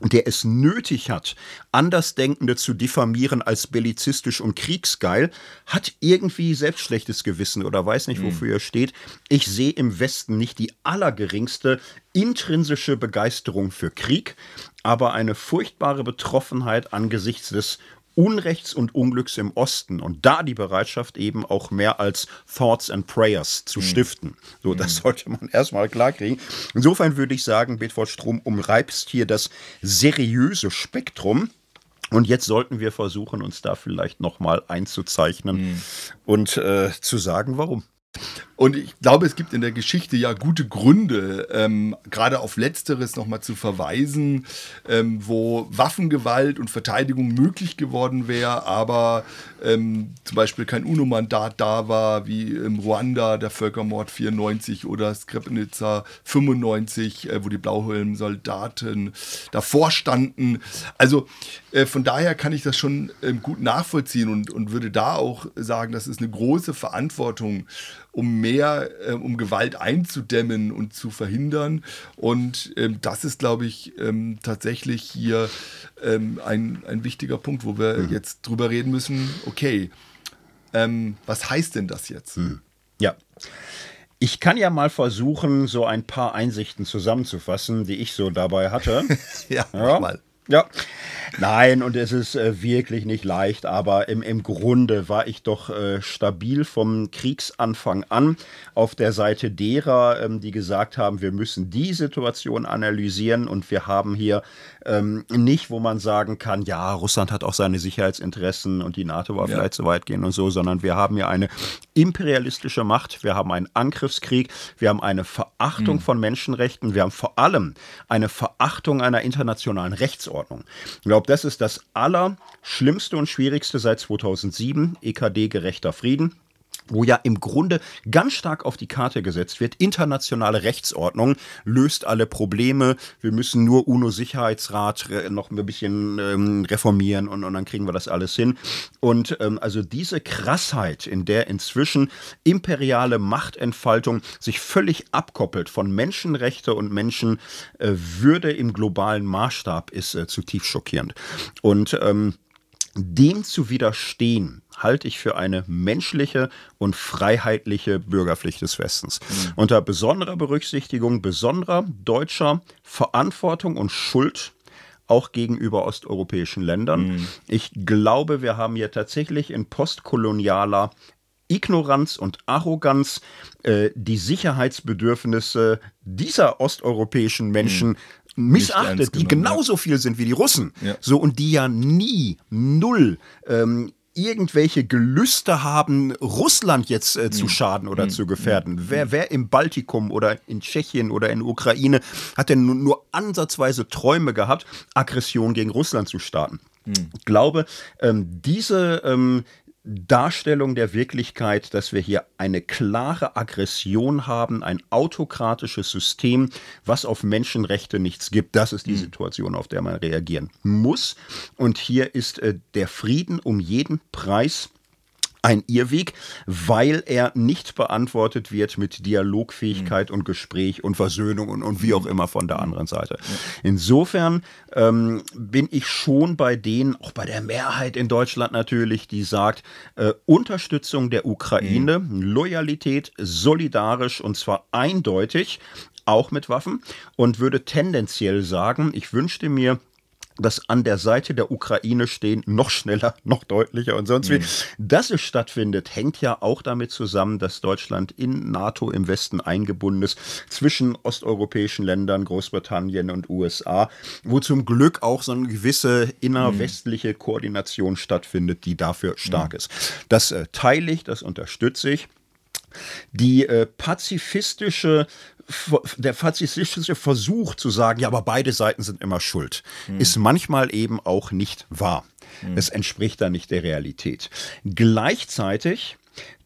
der es nötig hat, Andersdenkende zu diffamieren als bellizistisch und kriegsgeil, hat irgendwie selbst schlechtes Gewissen oder weiß nicht, wofür mhm. er steht. Ich sehe im Westen nicht die allergeringste intrinsische Begeisterung für Krieg, aber eine furchtbare Betroffenheit angesichts des Unrechts und Unglücks im Osten und da die Bereitschaft eben auch mehr als Thoughts and Prayers zu mhm. stiften. So, das mhm. sollte man erstmal klarkriegen. Insofern würde ich sagen, Bedford Strom umreibst hier das seriöse Spektrum. Und jetzt sollten wir versuchen, uns da vielleicht nochmal einzuzeichnen mhm. und äh, zu sagen, warum. Und ich glaube, es gibt in der Geschichte ja gute Gründe, ähm, gerade auf Letzteres nochmal zu verweisen, ähm, wo Waffengewalt und Verteidigung möglich geworden wäre, aber ähm, zum Beispiel kein UNO-Mandat da war, wie im Ruanda der Völkermord 94 oder Srebrenica 95, äh, wo die Blauhelm-Soldaten davor standen. Also äh, von daher kann ich das schon ähm, gut nachvollziehen und, und würde da auch sagen, das ist eine große Verantwortung um mehr, äh, um Gewalt einzudämmen und zu verhindern. Und ähm, das ist, glaube ich, ähm, tatsächlich hier ähm, ein, ein wichtiger Punkt, wo wir mhm. jetzt drüber reden müssen, okay, ähm, was heißt denn das jetzt? Mhm. Ja. Ich kann ja mal versuchen, so ein paar Einsichten zusammenzufassen, die ich so dabei hatte. ja, ja, mal. Ja. Nein, und es ist äh, wirklich nicht leicht, aber im, im Grunde war ich doch äh, stabil vom Kriegsanfang an auf der Seite derer, ähm, die gesagt haben, wir müssen die Situation analysieren und wir haben hier ähm, nicht, wo man sagen kann, ja, Russland hat auch seine Sicherheitsinteressen und die NATO war ja. vielleicht zu weit gehen und so, sondern wir haben hier eine imperialistische Macht, wir haben einen Angriffskrieg, wir haben eine Verachtung mhm. von Menschenrechten, wir haben vor allem eine Verachtung einer internationalen Rechtsordnung. Ich glaube, das ist das Allerschlimmste und Schwierigste seit 2007, EKD-gerechter Frieden wo ja im Grunde ganz stark auf die Karte gesetzt wird. Internationale Rechtsordnung löst alle Probleme. Wir müssen nur UNO-Sicherheitsrat noch ein bisschen ähm, reformieren und, und, dann kriegen wir das alles hin. Und ähm, also diese Krassheit, in der inzwischen imperiale Machtentfaltung sich völlig abkoppelt von Menschenrechte und Menschenwürde äh, im globalen Maßstab, ist äh, zutiefst schockierend. Und ähm, dem zu widerstehen, halte ich für eine menschliche und freiheitliche Bürgerpflicht des Westens. Mhm. Unter besonderer Berücksichtigung besonderer deutscher Verantwortung und Schuld auch gegenüber osteuropäischen Ländern. Mhm. Ich glaube, wir haben hier tatsächlich in postkolonialer Ignoranz und Arroganz äh, die Sicherheitsbedürfnisse dieser osteuropäischen Menschen mhm missachtet, die genauso viel sind wie die Russen. Ja. So und die ja nie null ähm, irgendwelche Gelüste haben, Russland jetzt äh, zu mhm. schaden oder mhm. zu gefährden. Mhm. Wer, wer im Baltikum oder in Tschechien oder in Ukraine hat denn nur, nur ansatzweise Träume gehabt, Aggression gegen Russland zu starten? Ich glaube, ähm, diese, ähm, Darstellung der Wirklichkeit, dass wir hier eine klare Aggression haben, ein autokratisches System, was auf Menschenrechte nichts gibt. Das ist die hm. Situation, auf der man reagieren muss. Und hier ist äh, der Frieden um jeden Preis ein Irrweg, weil er nicht beantwortet wird mit Dialogfähigkeit mhm. und Gespräch und Versöhnung und, und wie auch immer von der anderen Seite. Insofern ähm, bin ich schon bei denen, auch bei der Mehrheit in Deutschland natürlich, die sagt, äh, Unterstützung der Ukraine, mhm. Loyalität, solidarisch und zwar eindeutig, auch mit Waffen und würde tendenziell sagen, ich wünschte mir, das an der Seite der Ukraine stehen, noch schneller, noch deutlicher und sonst mhm. wie. Dass es stattfindet, hängt ja auch damit zusammen, dass Deutschland in NATO im Westen eingebunden ist, zwischen osteuropäischen Ländern, Großbritannien und USA, wo zum Glück auch so eine gewisse innerwestliche Koordination stattfindet, die dafür stark mhm. ist. Das äh, teile ich, das unterstütze ich. Die äh, pazifistische der pazifistische Versuch zu sagen, ja, aber beide Seiten sind immer schuld, mhm. ist manchmal eben auch nicht wahr. Mhm. Es entspricht da nicht der Realität. Gleichzeitig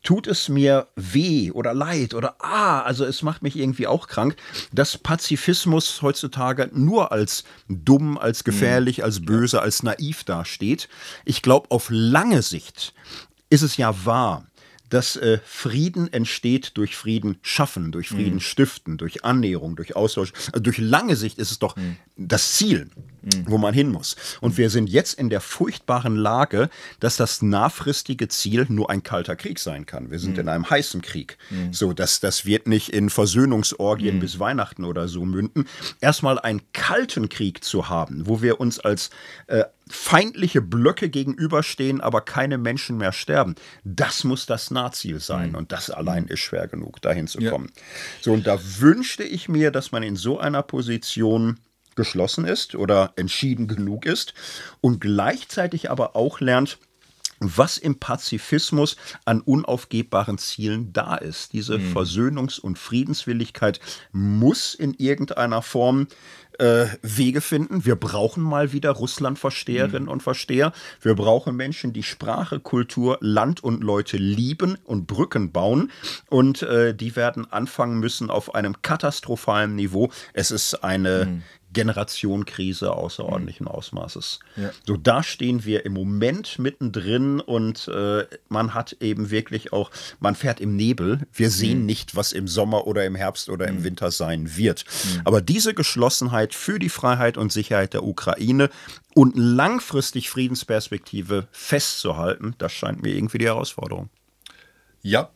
tut es mir weh oder leid oder ah, also es macht mich irgendwie auch krank, dass Pazifismus heutzutage nur als dumm, als hm. gefährlich, als böse, als naiv dasteht. Ich glaube, auf lange Sicht ist es ja wahr, dass äh, Frieden entsteht durch Frieden schaffen, durch Frieden mhm. stiften, durch Annäherung, durch Austausch. Also durch lange Sicht ist es doch mhm. das Ziel, mhm. wo man hin muss. Und wir sind jetzt in der furchtbaren Lage, dass das nahfristige Ziel nur ein kalter Krieg sein kann. Wir sind mhm. in einem heißen Krieg. Mhm. So, dass das wird nicht in Versöhnungsorgien mhm. bis Weihnachten oder so münden. Erstmal einen kalten Krieg zu haben, wo wir uns als äh, feindliche Blöcke gegenüberstehen, aber keine Menschen mehr sterben. Das muss das Nahziel sein. Mhm. Und das allein ist schwer genug, dahin zu kommen. Ja. So, und da wünschte ich mir, dass man in so einer Position geschlossen ist oder entschieden genug ist und gleichzeitig aber auch lernt, was im Pazifismus an unaufgebbaren Zielen da ist. Diese mhm. Versöhnungs- und Friedenswilligkeit muss in irgendeiner Form äh, Wege finden. Wir brauchen mal wieder Russland-Versteherinnen mhm. und Versteher. Wir brauchen Menschen, die Sprache, Kultur, Land und Leute lieben und Brücken bauen. Und äh, die werden anfangen müssen auf einem katastrophalen Niveau. Es ist eine mhm. Generationenkrise außerordentlichen Ausmaßes. Ja. So, da stehen wir im Moment mittendrin und äh, man hat eben wirklich auch, man fährt im Nebel. Wir sehen mhm. nicht, was im Sommer oder im Herbst oder im mhm. Winter sein wird. Mhm. Aber diese Geschlossenheit für die Freiheit und Sicherheit der Ukraine und langfristig Friedensperspektive festzuhalten, das scheint mir irgendwie die Herausforderung. Ja.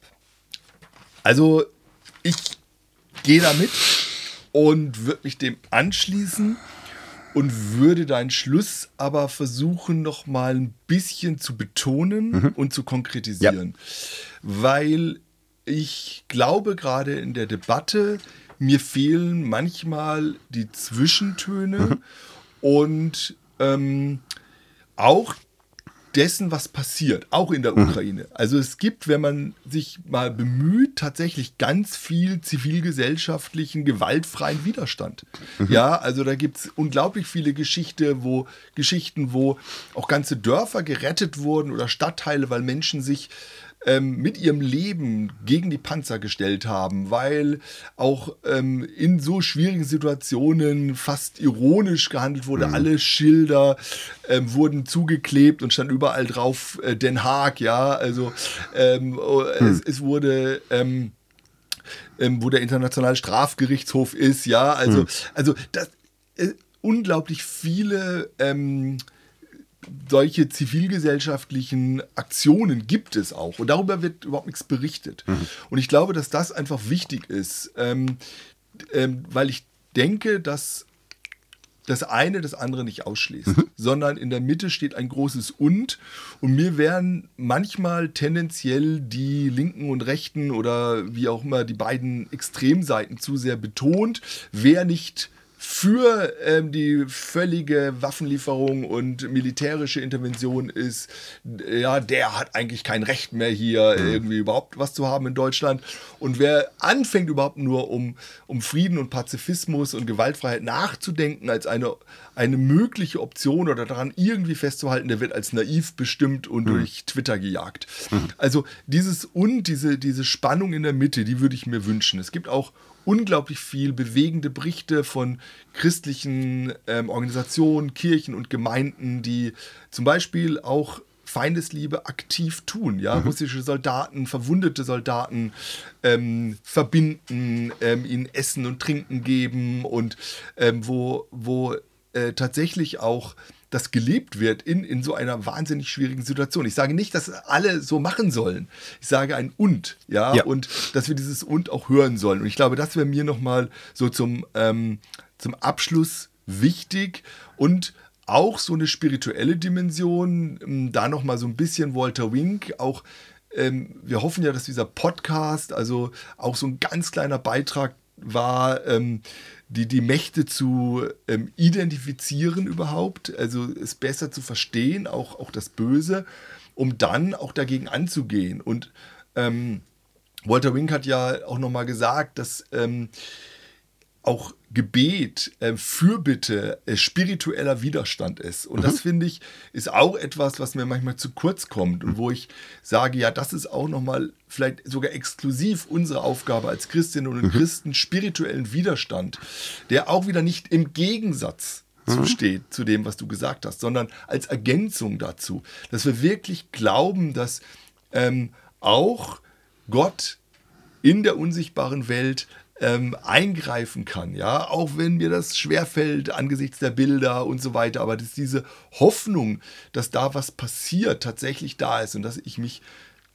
Also, ich gehe da mit und würde mich dem anschließen. und würde deinen Schluss aber versuchen, noch mal ein bisschen zu betonen mhm. und zu konkretisieren. Ja. Weil ich glaube, gerade in der Debatte, mir fehlen manchmal die Zwischentöne mhm. und ähm, auch dessen, was passiert, auch in der mhm. Ukraine. Also es gibt, wenn man sich mal bemüht, tatsächlich ganz viel zivilgesellschaftlichen, gewaltfreien Widerstand. Mhm. Ja, also da gibt es unglaublich viele Geschichte, wo, Geschichten, wo auch ganze Dörfer gerettet wurden oder Stadtteile, weil Menschen sich ähm, mit ihrem Leben gegen die Panzer gestellt haben, weil auch ähm, in so schwierigen Situationen fast ironisch gehandelt wurde. Mhm. Alle Schilder ähm, wurden zugeklebt und stand überall drauf äh, Den Haag, ja, also mhm. es, es, wurde ähm, ähm, wo der internationale Strafgerichtshof ist, ja, also, mhm. also das äh, unglaublich viele ähm, solche zivilgesellschaftlichen Aktionen gibt es auch. Und darüber wird überhaupt nichts berichtet. Mhm. Und ich glaube, dass das einfach wichtig ist, ähm, ähm, weil ich denke, dass das eine das andere nicht ausschließt, mhm. sondern in der Mitte steht ein großes Und. Und mir werden manchmal tendenziell die linken und rechten oder wie auch immer die beiden Extremseiten zu sehr betont, wer nicht für ähm, die völlige Waffenlieferung und militärische Intervention ist, ja, der hat eigentlich kein Recht mehr hier mhm. irgendwie überhaupt was zu haben in Deutschland. Und wer anfängt überhaupt nur um, um Frieden und Pazifismus und Gewaltfreiheit nachzudenken als eine, eine mögliche Option oder daran irgendwie festzuhalten, der wird als naiv bestimmt und mhm. durch Twitter gejagt. Mhm. Also dieses und diese, diese Spannung in der Mitte, die würde ich mir wünschen. Es gibt auch unglaublich viel bewegende Berichte von christlichen ähm, Organisationen, Kirchen und Gemeinden, die zum Beispiel auch Feindesliebe aktiv tun. Ja? Mhm. Russische Soldaten, verwundete Soldaten ähm, verbinden, ähm, ihnen Essen und Trinken geben und ähm, wo, wo äh, tatsächlich auch das gelebt wird in, in so einer wahnsinnig schwierigen Situation. Ich sage nicht, dass alle so machen sollen. Ich sage ein Und, ja, ja. und dass wir dieses Und auch hören sollen. Und ich glaube, das wäre mir nochmal so zum, ähm, zum Abschluss wichtig und auch so eine spirituelle Dimension, ähm, da nochmal so ein bisschen Walter Wink, auch ähm, wir hoffen ja, dass dieser Podcast, also auch so ein ganz kleiner Beitrag war, ähm, die, die Mächte zu ähm, identifizieren überhaupt, also es besser zu verstehen, auch, auch das Böse, um dann auch dagegen anzugehen. Und ähm, Walter Wink hat ja auch nochmal gesagt, dass ähm, auch Gebet, äh, Fürbitte, äh, spiritueller Widerstand ist. Und mhm. das finde ich, ist auch etwas, was mir manchmal zu kurz kommt und wo ich sage, ja, das ist auch nochmal vielleicht sogar exklusiv unsere Aufgabe als Christinnen und mhm. Christen, spirituellen Widerstand, der auch wieder nicht im Gegensatz mhm. steht zu dem, was du gesagt hast, sondern als Ergänzung dazu, dass wir wirklich glauben, dass ähm, auch Gott in der unsichtbaren Welt ähm, eingreifen kann, ja, auch wenn mir das schwerfällt angesichts der Bilder und so weiter, aber dass diese Hoffnung, dass da was passiert, tatsächlich da ist und dass ich mich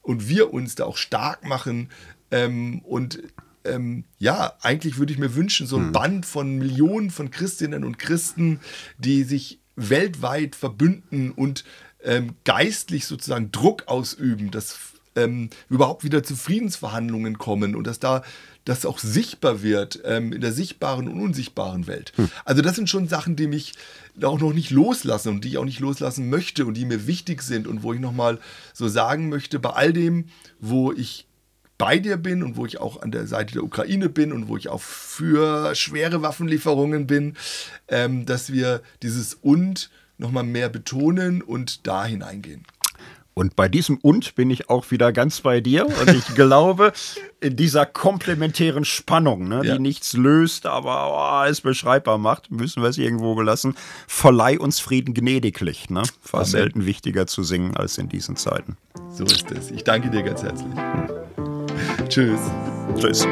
und wir uns da auch stark machen ähm, und ähm, ja, eigentlich würde ich mir wünschen, so ein hm. Band von Millionen von Christinnen und Christen, die sich weltweit verbünden und ähm, geistlich sozusagen Druck ausüben, dass ähm, überhaupt wieder zu Friedensverhandlungen kommen und dass da das auch sichtbar wird ähm, in der sichtbaren und unsichtbaren Welt. Hm. Also das sind schon Sachen, die mich auch noch nicht loslassen und die ich auch nicht loslassen möchte und die mir wichtig sind und wo ich nochmal so sagen möchte, bei all dem, wo ich bei dir bin und wo ich auch an der Seite der Ukraine bin und wo ich auch für schwere Waffenlieferungen bin, ähm, dass wir dieses und nochmal mehr betonen und da hineingehen. Und bei diesem Und bin ich auch wieder ganz bei dir. Und ich glaube, in dieser komplementären Spannung, ne, ja. die nichts löst, aber oh, es beschreibbar macht, müssen wir es irgendwo belassen. Verleih uns Frieden gnädiglich. Ne? War Amen. selten wichtiger zu singen als in diesen Zeiten. So ist es. Ich danke dir ganz herzlich. Tschüss. Tschüss.